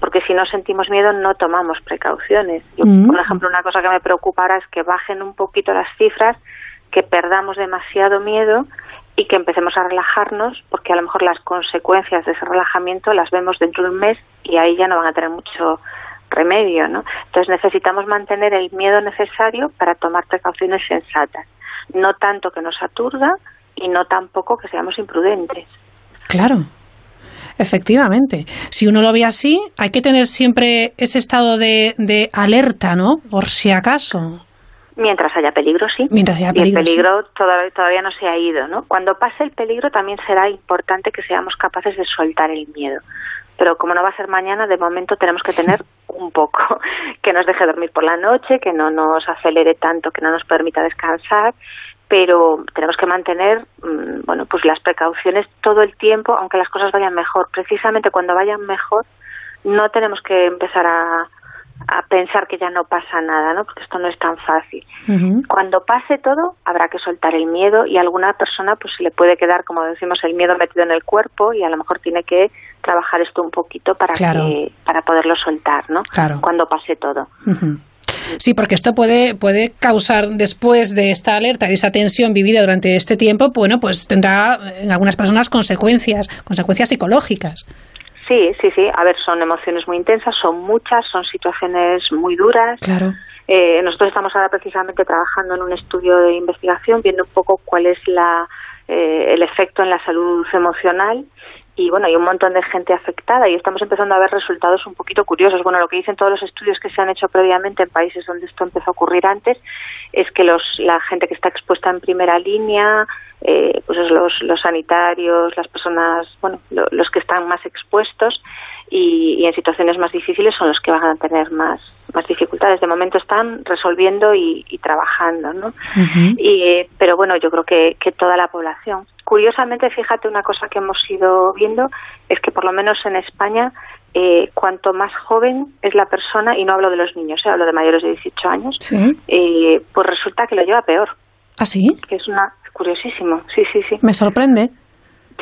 Porque si no sentimos miedo, no tomamos precauciones. Yo, Mm. Por ejemplo, una cosa que me preocupa ahora es que bajen un poquito las cifras que perdamos demasiado miedo y que empecemos a relajarnos, porque a lo mejor las consecuencias de ese relajamiento las vemos dentro de un mes y ahí ya no van a tener mucho remedio, ¿no? Entonces necesitamos mantener el miedo necesario para tomar precauciones sensatas, no tanto que nos aturda y no tampoco que seamos imprudentes. Claro. Efectivamente. Si uno lo ve así, hay que tener siempre ese estado de, de alerta, ¿no? Por si acaso. Mientras haya peligro, sí. Mientras haya y el peligro, sí. peligro todavía, todavía no se ha ido, ¿no? Cuando pase el peligro también será importante que seamos capaces de soltar el miedo. Pero como no va a ser mañana, de momento tenemos que tener un poco, que nos deje dormir por la noche, que no nos acelere tanto, que no nos permita descansar, pero tenemos que mantener, mm, bueno, pues las precauciones todo el tiempo, aunque las cosas vayan mejor. Precisamente cuando vayan mejor, no tenemos que empezar a, a pensar que ya no pasa nada, ¿no? Porque esto no es tan fácil. Cuando pase todo, habrá que soltar el miedo y a alguna persona pues se le puede quedar, como decimos, el miedo metido en el cuerpo y a lo mejor tiene que trabajar esto un poquito para Claro. que para poderlo soltar, ¿no? Claro. Cuando pase todo. Sí, porque esto puede, puede causar, después de esta alerta, de esa tensión vivida durante este tiempo, bueno, pues tendrá eh, en algunas personas consecuencias, consecuencias psicológicas. Sí, sí, sí. A ver, son emociones muy intensas, son muchas, son situaciones muy duras. Claro. Eh, nosotros estamos ahora precisamente trabajando en un estudio de investigación viendo un poco cuál es la, eh, el efecto en la salud emocional y bueno, hay un montón de gente afectada y estamos empezando a ver resultados un poquito curiosos. Bueno, lo que dicen todos los estudios que se han hecho previamente en países donde esto empezó a ocurrir antes es que los, la gente que está expuesta en primera línea, eh, pues es los, los sanitarios, las personas, bueno, lo- los que están más expuestos y, y en situaciones más difíciles son los que van a tener más, más dificultades. De momento están resolviendo y, y trabajando, ¿no? Y, eh, pero bueno, yo creo que, que toda la población. Curiosamente, fíjate, una cosa que hemos ido viendo es que por lo menos en España, eh, cuanto más joven es la persona, y no hablo de los niños, eh, hablo de mayores de 18 años, Sí. eh, pues resulta que lo lleva peor. ¿Ah, sí? Que es una curiosísimo, sí, sí, sí. Me sorprende.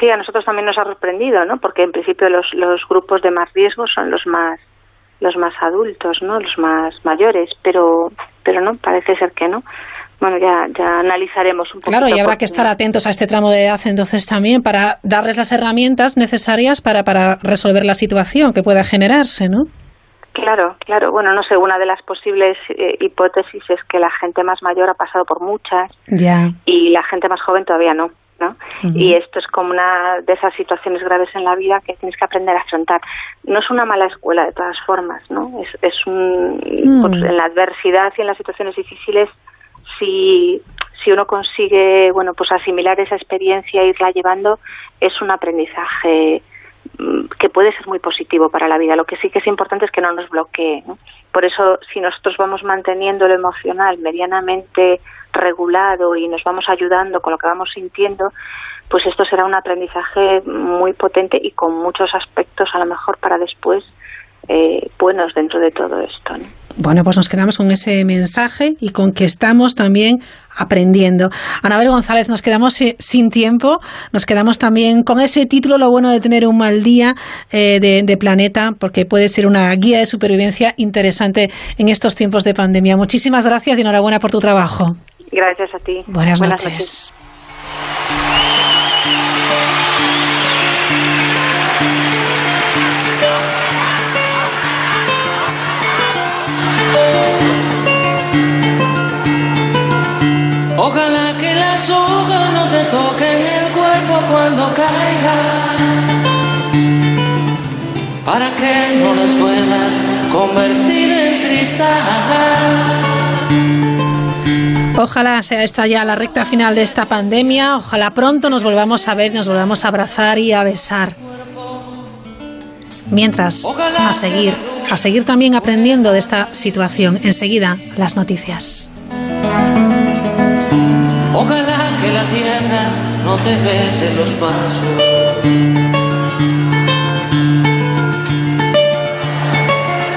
Sí, a nosotros también nos ha sorprendido, ¿no? Porque en principio los, los grupos de más riesgo son los más los más adultos, ¿no? Los más mayores, pero pero no, parece ser que no. Bueno, ya ya analizaremos un poco. Claro, y habrá que estar atentos a este tramo de edad entonces también para darles las herramientas necesarias para, para resolver la situación que pueda generarse, ¿no? Claro, claro. Bueno, no sé, una de las posibles eh, hipótesis es que la gente más mayor ha pasado por muchas Ya. y la gente más joven todavía no, ¿no? Y esto es como una de esas situaciones graves en la vida que tienes que aprender a afrontar. No es una mala escuela de todas formas, ¿no? Es, es un, Mm. pues, en la adversidad y en las situaciones difíciles, si, si uno consigue, bueno, pues asimilar esa experiencia e irla llevando, es un aprendizaje mm, que puede ser muy positivo para la vida. Lo que sí que es importante es que no nos bloquee. Por eso, si nosotros vamos manteniendo lo emocional medianamente regulado y nos vamos ayudando con lo que vamos sintiendo, pues esto será un aprendizaje muy potente y con muchos aspectos a lo mejor para después eh, buenos dentro de todo esto. Bueno, pues nos quedamos con ese mensaje y con que estamos también aprendiendo. Anabel González, nos quedamos sin tiempo, nos quedamos también con ese título, lo bueno de tener un mal día eh, de, planeta, porque puede ser una guía de supervivencia interesante en estos tiempos de pandemia. Muchísimas gracias y enhorabuena por tu trabajo. Gracias a ti. Buenas, noches. Que las hojas no te toquen el cuerpo cuando caiga, para que no las puedas convertir en cristal. Ojalá sea esta ya la recta final de esta pandemia. Ojalá pronto nos volvamos a ver, nos volvamos a abrazar y a besar. Mientras, a seguir, a seguir también aprendiendo de esta situación. Enseguida, las noticias. Ojalá que la tierra no te bese los pasos.